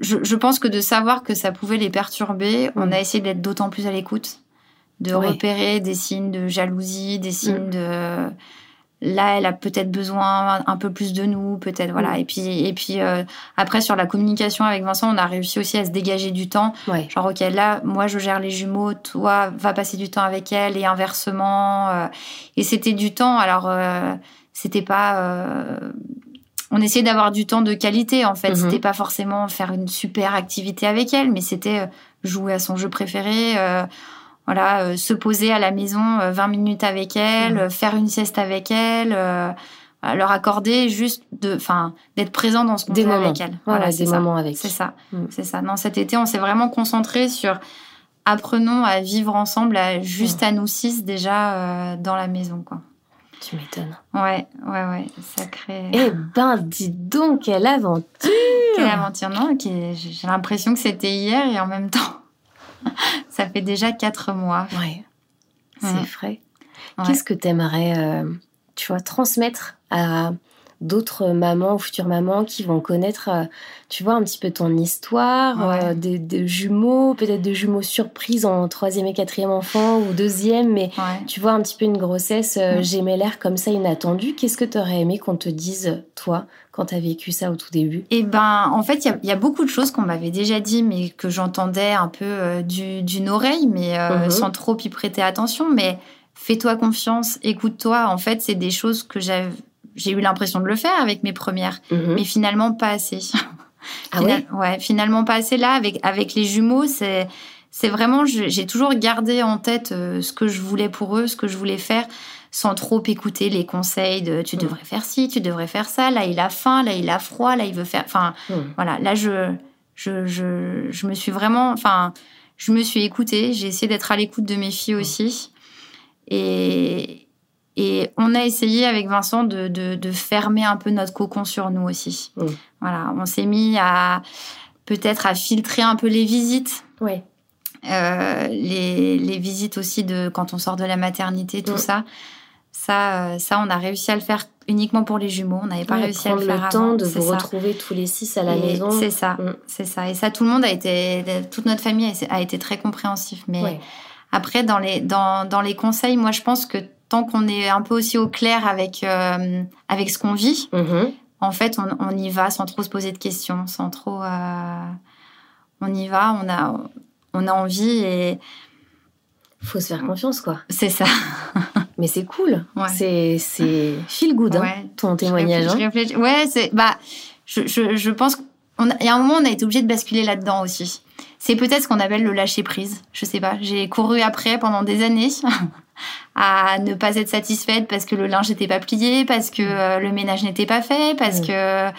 je, pense que de savoir que ça pouvait les perturber, on a essayé d'être d'autant plus à l'écoute, de repérer des signes de jalousie, des signes mm. de là elle a peut-être besoin un peu plus de nous peut-être voilà mm. et puis et puis euh, après sur la communication avec Vincent on a réussi aussi à se dégager du temps genre ok là moi je gère les jumeaux toi va passer du temps avec elle et inversement euh, et c'était du temps alors c'était pas on essayait d'avoir du temps de qualité en fait. Mhm. C'était pas forcément faire une super activité avec elle, mais c'était euh, jouer à son jeu préféré, euh, voilà, euh, se poser à la maison 20 minutes avec elle, mhm. faire une sieste avec elle, leur accorder juste de, enfin, d'être présent dans ce qu'on fait avec elle. Voilà, des moments avec. C'est ça, mhm. c'est ça. Non, cet été, on s'est vraiment concentré sur apprenons à vivre ensemble, juste à nous six déjà dans la maison, quoi. Tu m'étonnes. Ouais, ouais, ouais, sacré. Eh ben, dis donc, quelle aventure Quelle aventure, non J'ai l'impression que c'était hier et en même temps, ça fait déjà quatre mois. Ouais, c'est vrai. Qu'est-ce que tu aimerais, euh, tu vois, transmettre à d'autres mamans ou futures mamans qui vont connaître, euh, tu vois, un petit peu ton histoire, euh, des, jumeaux, peut-être de jumeaux surprises en troisième et quatrième enfant ou deuxième, mais tu vois, un petit peu une grossesse euh, l'air comme ça inattendue. Qu'est-ce que tu aurais aimé qu'on te dise, toi, quand tu as vécu ça au tout début? Eh ben, en fait, il y, a beaucoup de choses qu'on m'avait déjà dit, mais que j'entendais un peu d'une oreille, mais mhm. sans trop y prêter attention. Mais fais-toi confiance, écoute-toi. En fait, c'est des choses que j'avais j'ai eu l'impression de le faire avec mes premières, mhm. mais finalement pas assez. ah ouais, finalement pas assez là avec avec les jumeaux, c'est c'est vraiment j'ai toujours gardé en tête euh, ce que je voulais pour eux, ce que je voulais faire sans trop écouter les conseils de tu mhm. devrais faire ci, tu devrais faire ça, là il a faim, là il a froid, là il veut faire enfin mhm. voilà, là je, je je je me suis vraiment enfin je me suis écoutée, j'ai essayé d'être à l'écoute de mes filles aussi. Et, et on a essayé avec Vincent de, de, fermer un peu notre cocon sur nous aussi. Mm. Voilà, on s'est mis à peut-être à filtrer un peu les visites. Ouais. Euh, les, les, visites aussi de quand on sort de la maternité, tout mm. ça. Ça, euh, ça, on a réussi à le faire uniquement pour les jumeaux. On n'avait pas réussi à le faire le temps de vous retrouver tous les six à la maison. C'est ça, mm. c'est ça. Et ça, tout le monde a été, toute notre famille a été très compréhensif. Mais après, dans les, dans, dans les conseils, moi, je pense que tant qu'on est un peu aussi au clair avec, euh, avec ce qu'on vit, mhm. en fait, on, y va sans trop se poser de questions, sans trop. Euh, on y va, on a, on a envie et. Faut se faire confiance, quoi. C'est ça. Mais c'est cool. C'est, c'est feel good, hein, ton témoignage. Hein. Ouais, c'est. Bah, je, je, je pense qu'il y a un moment, on a été obligé de basculer là-dedans aussi. C'est peut-être ce qu'on appelle le lâcher prise. Je sais pas. J'ai couru après pendant des années à ne pas être satisfaite parce que le linge n'était pas plié, parce que euh, le ménage n'était pas fait, parce Mm. que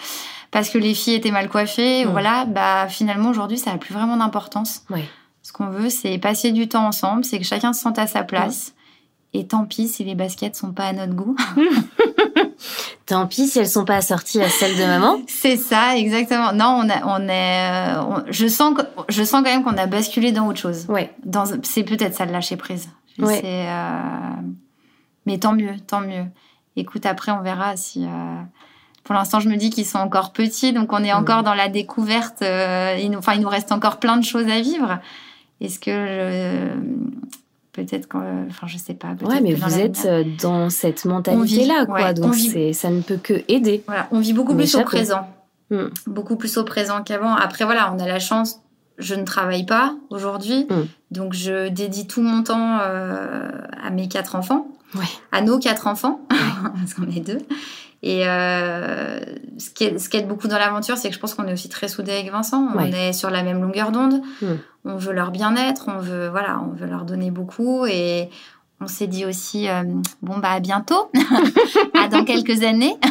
parce que les filles étaient mal coiffées. Mm. Voilà. Bah finalement aujourd'hui ça a plus vraiment d'importance. Ouais. Ce qu'on veut, c'est passer du temps ensemble, c'est que chacun se sente à sa place. Mm. Et tant pis si les baskets sont pas à notre goût. Tant pis si elles sont pas assorties à celles de maman. C'est ça, exactement. Non, on, a, on est. euh, on- je sens, je sens quand même qu'on a basculé dans autre chose. Ouais. Dans, c'est peut-être ça de lâcher prise. Ouais. C'est, euh, mais tant mieux, tant mieux. Écoute, après, on verra si. euh, Pour l'instant, je me dis qu'ils sont encore petits, donc on est Mhm. encore dans la découverte. euh, il nous, enfin, il nous reste encore plein de choses à vivre. Est-ce que je- peut-être quand, enfin, je sais pas. Ouais, mais vous êtes euh, dans cette mentalité-là, vit, quoi. ouais, Donc c'est, ça ne peut que aider. Voilà, on vit beaucoup plus au présent. Mm. Beaucoup plus au présent qu'avant. Après, voilà, on a la chance. Je ne travaille pas aujourd'hui, Mm. donc je dédie tout mon temps euh, à mes quatre enfants, Ouais. à nos quatre enfants, parce qu'on est deux. Et euh, ce, qui est, ce qui aide beaucoup dans l'aventure, c'est que je pense qu'on est aussi très soudés avec Vincent. On Ouais. est sur la même longueur d'onde. Mm. On veut leur bien-être, on veut voilà, on veut leur donner beaucoup et on s'est dit aussi euh, bon bah à bientôt, à dans quelques années.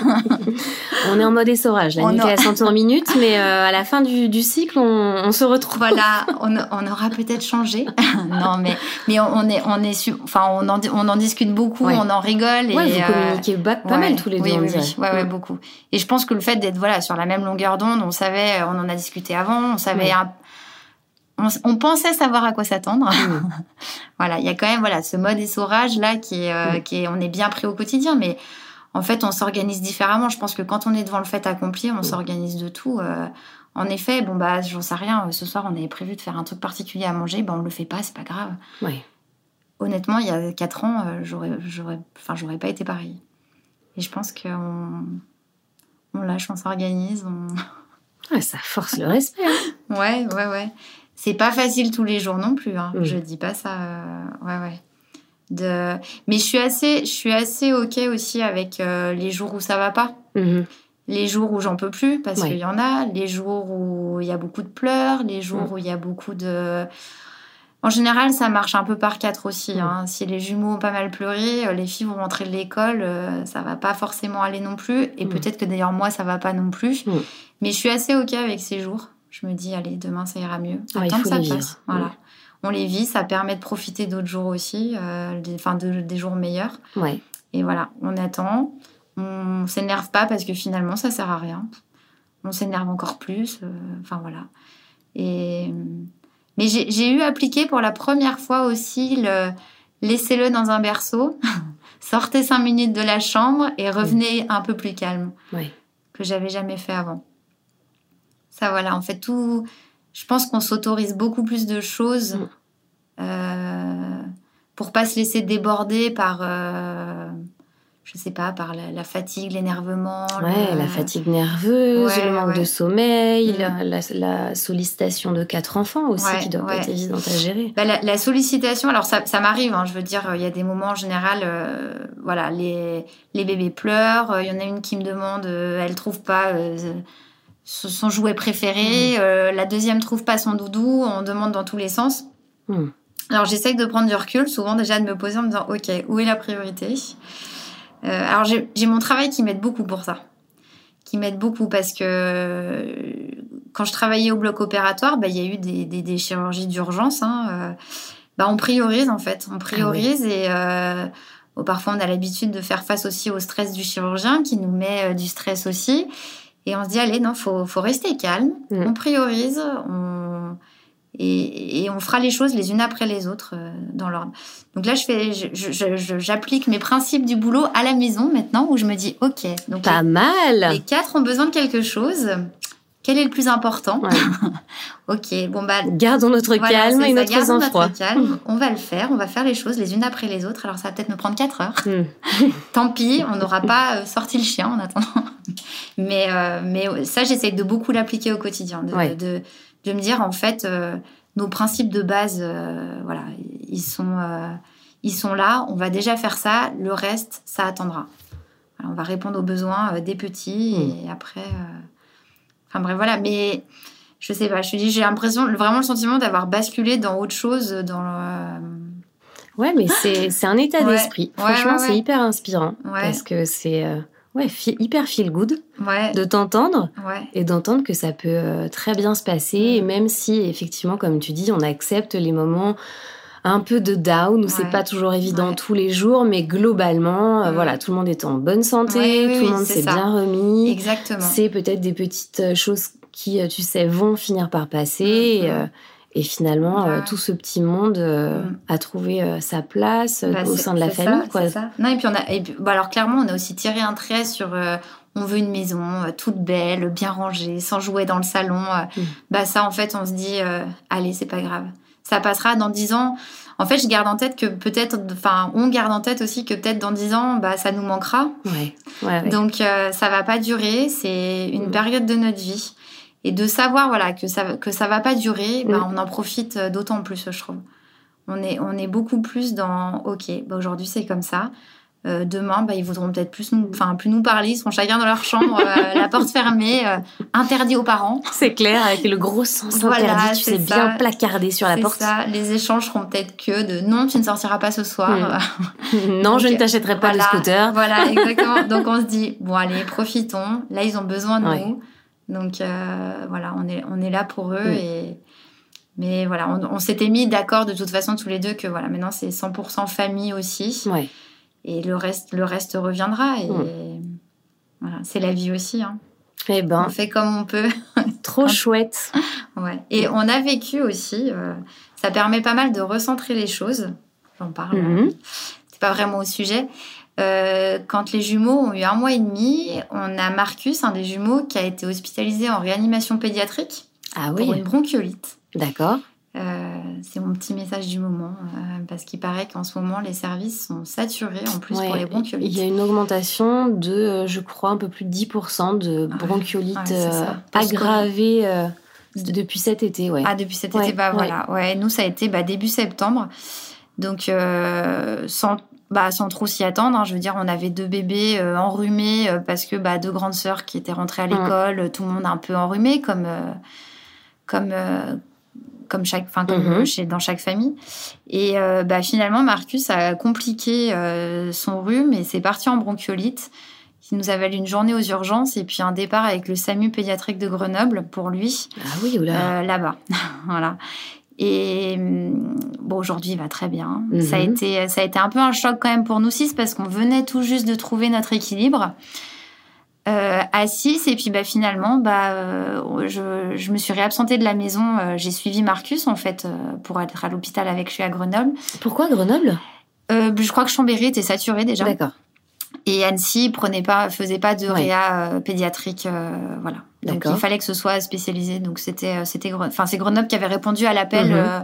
On est en mode essorage. La On a- a 100 en minutes, mais euh, à la fin du, du cycle, on, on se retrouve. Voilà, on, on aura peut-être changé. non, mais, mais on, on est, on est enfin, on en, on en discute beaucoup, Ouais. on en rigole. Et, Ouais, vous euh, communiquez pas ouais, mal tous les oui, deux, on oui, dirait. oui. Ouais, ouais, beaucoup. Et je pense que le fait d'être voilà sur la même longueur d'onde, on savait, on en a discuté avant, on savait, un- on, on pensait savoir à quoi s'attendre. Voilà, il y a quand même voilà ce mode essorage là qui est, euh, qui est, on est bien pris au quotidien, mais en fait, on s'organise différemment. Je pense que quand on est devant le fait accompli, on s'organise de tout. euh, en effet, bon bah, j'en sais rien. Ce soir, on avait prévu de faire un truc particulier à manger. Ben, on le fait pas, c'est pas grave. Ouais. Honnêtement, il y a quatre ans, euh, j'aurais, j'aurais, enfin, j'aurais pas été pareil. Et je pense qu'on, on lâche, on s'organise. On... Ouais, ça force le respect. hein. Ouais, ouais, ouais. C'est pas facile tous les jours non plus. Hein. Mm. Je dis pas ça. euh, Ouais, ouais. De... Mais je suis assez, je suis assez ok aussi avec euh, les jours où ça va pas. Mhm. Les jours où j'en peux plus, parce Ouais. qu'il y en a. Les jours où il y a beaucoup de pleurs. Les jours Mm. où il y a beaucoup de. En général, ça marche un peu par quatre aussi. Mm. hein. Si les jumeaux ont pas mal pleuré, euh, les filles vont rentrer de l'école, euh, ça va pas forcément aller non plus. Et peut-être que d'ailleurs, moi, ça va pas non plus. Mais je suis assez OK avec ces jours. Je me dis, allez, demain, ça ira mieux. Attends que ça passe. Voilà. On les vit, ça permet de profiter d'autres jours aussi, euh, des, enfin, de- des jours meilleurs. Ouais. Et voilà, on attend. On s'énerve pas parce que finalement, ça sert à rien. On s'énerve encore plus. euh, Enfin, voilà. Et... Mais j'ai eu appliqué pour la première fois aussi le laissez-le dans un berceau, sortez cinq minutes de la chambre et revenez un peu plus calme, Ouais. que j'avais jamais fait avant. Ça, voilà, en fait, tout. Je pense qu'on s'autorise beaucoup plus de choses Mm. euh, pour pas se laisser déborder par. euh, je sais pas, par la, la fatigue, l'énervement. Ouais, le- la fatigue nerveuse, Ouais, le manque ouais. de sommeil, Mm. la, la- la sollicitation de quatre enfants aussi Ouais, qui doit pas être évidente à gérer. Bah, la, sollicitation, alors ça, ça m'arrive, hein, je veux dire, il y a des moments en général, euh, voilà, les, les bébés pleurent, il y en a une qui me demande, euh, elle trouve pas euh, son jouet préféré, euh, la deuxième trouve pas son doudou, on demande dans tous les sens. Mm. Alors j'essaye de prendre du recul, souvent déjà de me poser en me disant, ok, où est la priorité? Euh, Alors j'ai mon travail qui m'aide beaucoup pour ça, qui m'aide beaucoup parce que euh, quand je travaillais au bloc opératoire, bah, il y a eu des, des- des chirurgies d'urgence. hein, euh, bah, on priorise en fait, on priorise et euh, bon, parfois on a l'habitude de faire face aussi au stress du chirurgien qui nous met du stress aussi. Et on se dit, allez, non, faut, faut rester calme, Mm. on priorise, on... Et, et on fera les choses les unes après les autres euh, dans l'ordre. Donc là, je fais, j'applique mes principes du boulot à la maison maintenant, où je me dis, ok, donc Pas les, mal les quatre ont besoin de quelque chose. Quel est le plus important Ouais. Ok, bon bah Gardons notre voilà, calme et ça, notre gardons sang-froid. notre calme. On va le faire, on va faire les choses les unes après les autres. Alors ça va peut-être nous prendre quatre heures. Mm. Tant pis, on n'aura pas euh, sorti le chien en attendant. Mais, euh, mais ça, j'essaye de beaucoup l'appliquer au quotidien, de, Ouais. de, de me dire en fait, euh, nos principes de base, euh, voilà, ils sont, ils sont là. On va déjà faire ça. Le reste, ça attendra. On va répondre aux besoins des petits et après. Euh, Enfin bref, voilà. Mais je sais pas, je te dis, j'ai l'impression, vraiment le sentiment d'avoir basculé dans autre chose, dans le... Ouais, mais c'est un état d'esprit. Franchement, c'est hyper inspirant. Parce que c'est euh, ouais, hyper feel good de t'entendre et d'entendre que ça peut euh, très bien se passer. Et même si, effectivement, comme tu dis, on accepte les moments un peu de down où c'est pas toujours évident tous les jours, mais globalement, euh, mm. voilà, tout le monde est en bonne santé, tout le monde s'est bien remis. Exactement. C'est peut-être des petites choses qui, tu sais, vont finir par passer. Mm, mm. Et finalement, euh, tout ce petit monde euh, mm. a trouvé euh, sa place bah, au sein de la famille. quoi. Ça. Non, et puis on a, et alors clairement, on a aussi tiré un trait sur. on veut une maison toute belle, bien rangée, sans jouer dans le salon. Bah ça, en fait, on se dit, allez, c'est pas grave. Ça passera dans dix ans. En fait, je garde en tête que peut-être, enfin, on garde en tête aussi que peut-être dans dix ans, bah, ça nous manquera. Ouais. ouais, ouais. Donc, ça va pas durer. C'est une mm. période de notre vie. Et de savoir voilà que ça que ça va pas durer, bah, on en profite euh, d'autant plus, je trouve. On est on est beaucoup plus dans ok, bah, aujourd'hui c'est comme ça. Euh, demain, bah, ils voudront peut-être plus nous, enfin plus nous parler, ils seront chacun dans leur chambre, euh, la porte fermée, interdit aux parents. C'est clair, avec le gros sens voilà, tu sais bien placardé sur la porte. Ça. Les échanges seront peut-être que de non, tu ne sortiras pas ce soir. Hmm. non, je ne t'achèterai pas le scooter. Voilà, exactement. Donc on se dit bon allez, profitons. Là, ils ont besoin de nous. Donc euh, voilà, on est, on est là pour eux. Et... Mais voilà, on, s'était mis d'accord de toute façon tous les deux que voilà, maintenant c'est 100% famille aussi. Ouais. Et le reste, le reste reviendra. Et voilà, c'est la vie aussi. Hein. Eh ben. On fait comme on peut. Trop chouette. Ouais. Et on a vécu aussi, euh, ça permet pas mal de recentrer les choses. J'en parle. Mhm. C'est pas vraiment au sujet. Euh, quand les jumeaux ont eu un mois et demi, on a Marcus, un des jumeaux, qui a été hospitalisé en réanimation pédiatrique ah oui. pour une bronchiolite. D'accord. Euh, c'est mon petit message du moment, euh, parce qu'il paraît qu'en ce moment, les services sont saturés en plus pour les bronchiolites. Il y a une augmentation de, je crois, un peu plus de 10% de bronchiolites aggravées depuis cet été. Ouais. Ah, depuis cet été, bah voilà. Ouais, nous, ça a été bah, début septembre. Donc, sans bah, sans trop s'y attendre. Hein. Je veux dire, on avait deux bébés euh, enrhumés euh, parce que bah, deux grandes sœurs qui étaient rentrées à l'école, tout le monde un peu enrhumé, comme, euh, comme, comme, chaque, fin, comme mhm. chez, dans chaque famille. Et bah, finalement, Marcus a compliqué son rhume et c'est parti en bronchiolite qui nous a valu une journée aux urgences et puis un départ avec le SAMU pédiatrique de Grenoble pour lui. Ah oui, là-bas. voilà. Et hum, bon, aujourd'hui, il va très bien. Ça, a mhm. été, ça a été un peu un choc quand même pour nous six parce qu'on venait tout juste de trouver notre équilibre euh, à. Et puis bah, finalement, bah, euh, je, je, me suis réabsentée de la maison. Euh, j'ai suivi Marcus en fait euh, pour être à l'hôpital avec lui à Grenoble. Pourquoi Grenoble? Je crois que Chambéry était saturé déjà. D'accord. Et Annecy prenait pas, faisait pas de réa pédiatrique, voilà. Donc il fallait que ce soit spécialisé. Donc c'était euh, c'était enfin c'est Grenoble qui avait répondu à l'appel mhm. euh,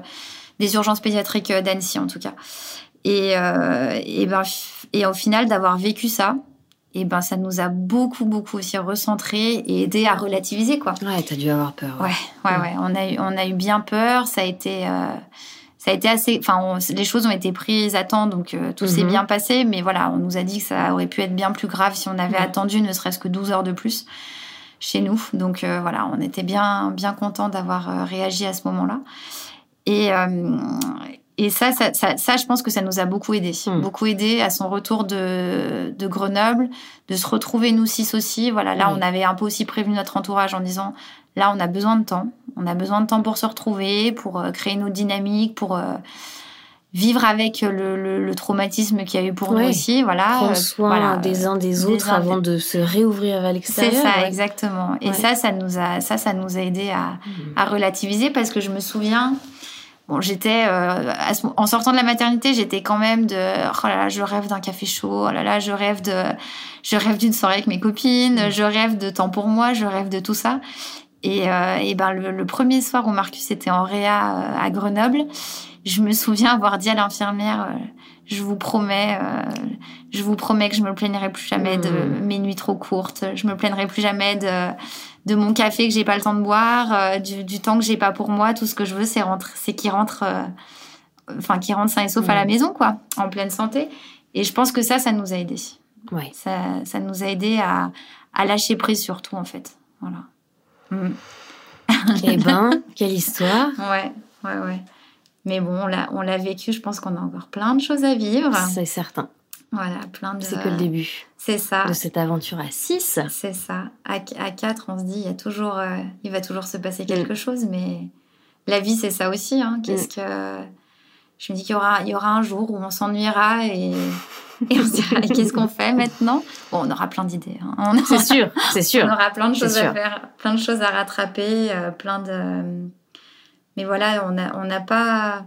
des urgences pédiatriques euh, d'Annecy en tout cas. Et et ben et au final d'avoir vécu ça, et ben ça nous a beaucoup beaucoup aussi recentré et aidé à relativiser quoi. Ouais, t'as dû avoir peur. Ouais, ouais, ouais. On a eu on a eu bien peur. Ça a été ça a été assez. Enfin, les choses ont été prises à temps, donc tout s'est mhm. bien passé. Mais voilà, on nous a dit que ça aurait pu être bien plus grave si on avait attendu ne serait-ce que 12 heures de plus chez nous. Donc euh, voilà, on était bien, bien content d'avoir euh, réagi à ce moment-là. Et, euh, et ça ça, ça, je pense que ça nous a beaucoup aidé. Hmm. Beaucoup aidé à son retour de, de, Grenoble, de se retrouver nous six aussi. Voilà, là, on avait un peu aussi prévenu notre entourage en disant là, on a besoin de temps. On a besoin de temps pour se retrouver, pour créer nos dynamiques, pour vivre avec le, le, traumatisme qu'il y a eu pour nous aussi. Voilà, Prendre soin des uns des autres avant de se réouvrir à l'extérieur. C'est ça, exactement. Et ça, ça nous a, ça, ça nous a aidé à, mmh. à relativiser parce que je me souviens. Bon, j'étais euh, en sortant de la maternité, j'étais quand même de oh là là, je rêve d'un café chaud, oh là là, je rêve de je rêve d'une soirée avec mes copines, mmh. je rêve de temps pour moi, je rêve de tout ça. Et, euh, et ben le, le, premier soir où Marcus était en réa euh, à Grenoble, je me souviens avoir dit à l'infirmière, euh, je vous promets, je vous promets que je me plaindrai plus jamais de mmh. mes nuits trop courtes. Je me plaindrai plus jamais de de mon café que j'ai pas le temps de boire, euh, du, du, temps que j'ai pas pour moi. Tout ce que je veux, c'est rentre, c'est qu'il rentre, enfin qu'il rentre sain et sauf à la maison, quoi, en pleine santé. Et je pense que ça, ça nous a aidé. Ouais. Ça, ça nous a aidé à, à lâcher prise surtout, en fait. Voilà. Mmh. Eh ben, quelle histoire. Ouais, ouais, ouais. Mais bon, on l'a, on l'a vécu, je pense qu'on a encore plein de choses à vivre. C'est certain. Voilà, plein de... C'est que le début. C'est ça. De cette aventure à 6. C'est ça. À, à 4, on se dit, il, y a toujours, euh, il va toujours se passer quelque chose, mais la vie, c'est ça aussi. Hein. Qu'est-ce que... Je me dis qu'il y aura, il y aura un jour où on s'ennuiera et, et on se dira, qu'est-ce qu'on fait maintenant? Bon, on aura plein d'idées. Hein. C'est sûr, c'est sûr. On aura plein de choses à faire, plein de choses à rattraper, euh, plein de... Mais voilà, on n'a on n'a pas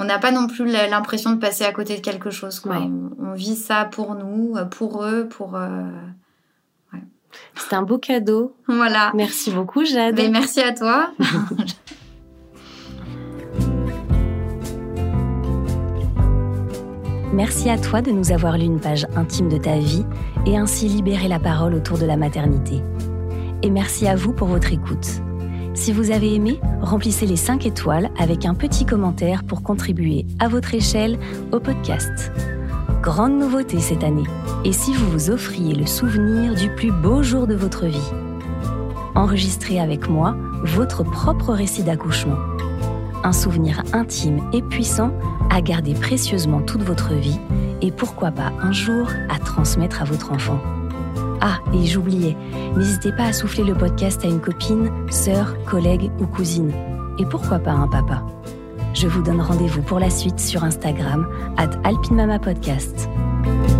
on n'a pas non plus l'impression de passer à côté de quelque chose. Quoi. On, vit ça pour nous, pour eux, pour. Euh... Ouais. C'est un beau cadeau. Voilà. Merci beaucoup, Jade. Mais merci à toi. Merci à toi de nous avoir lu une page intime de ta vie et ainsi libérer la parole autour de la maternité. Et merci à vous pour votre écoute. Si vous avez aimé, remplissez les 5 étoiles avec un petit commentaire pour contribuer à votre échelle au podcast. Grande nouveauté cette année. Et si vous vous offriez le souvenir du plus beau jour de votre vie? Enregistrez avec moi votre propre récit d'accouchement. Un souvenir intime et puissant à garder précieusement toute votre vie et pourquoi pas un jour à transmettre à votre enfant. Ah, et j'oubliais, n'hésitez pas à souffler le podcast à une copine, sœur, collègue ou cousine. Et pourquoi pas un papa? Je vous donne rendez-vous pour la suite sur Instagram, at alpinmamapodcast. Podcast.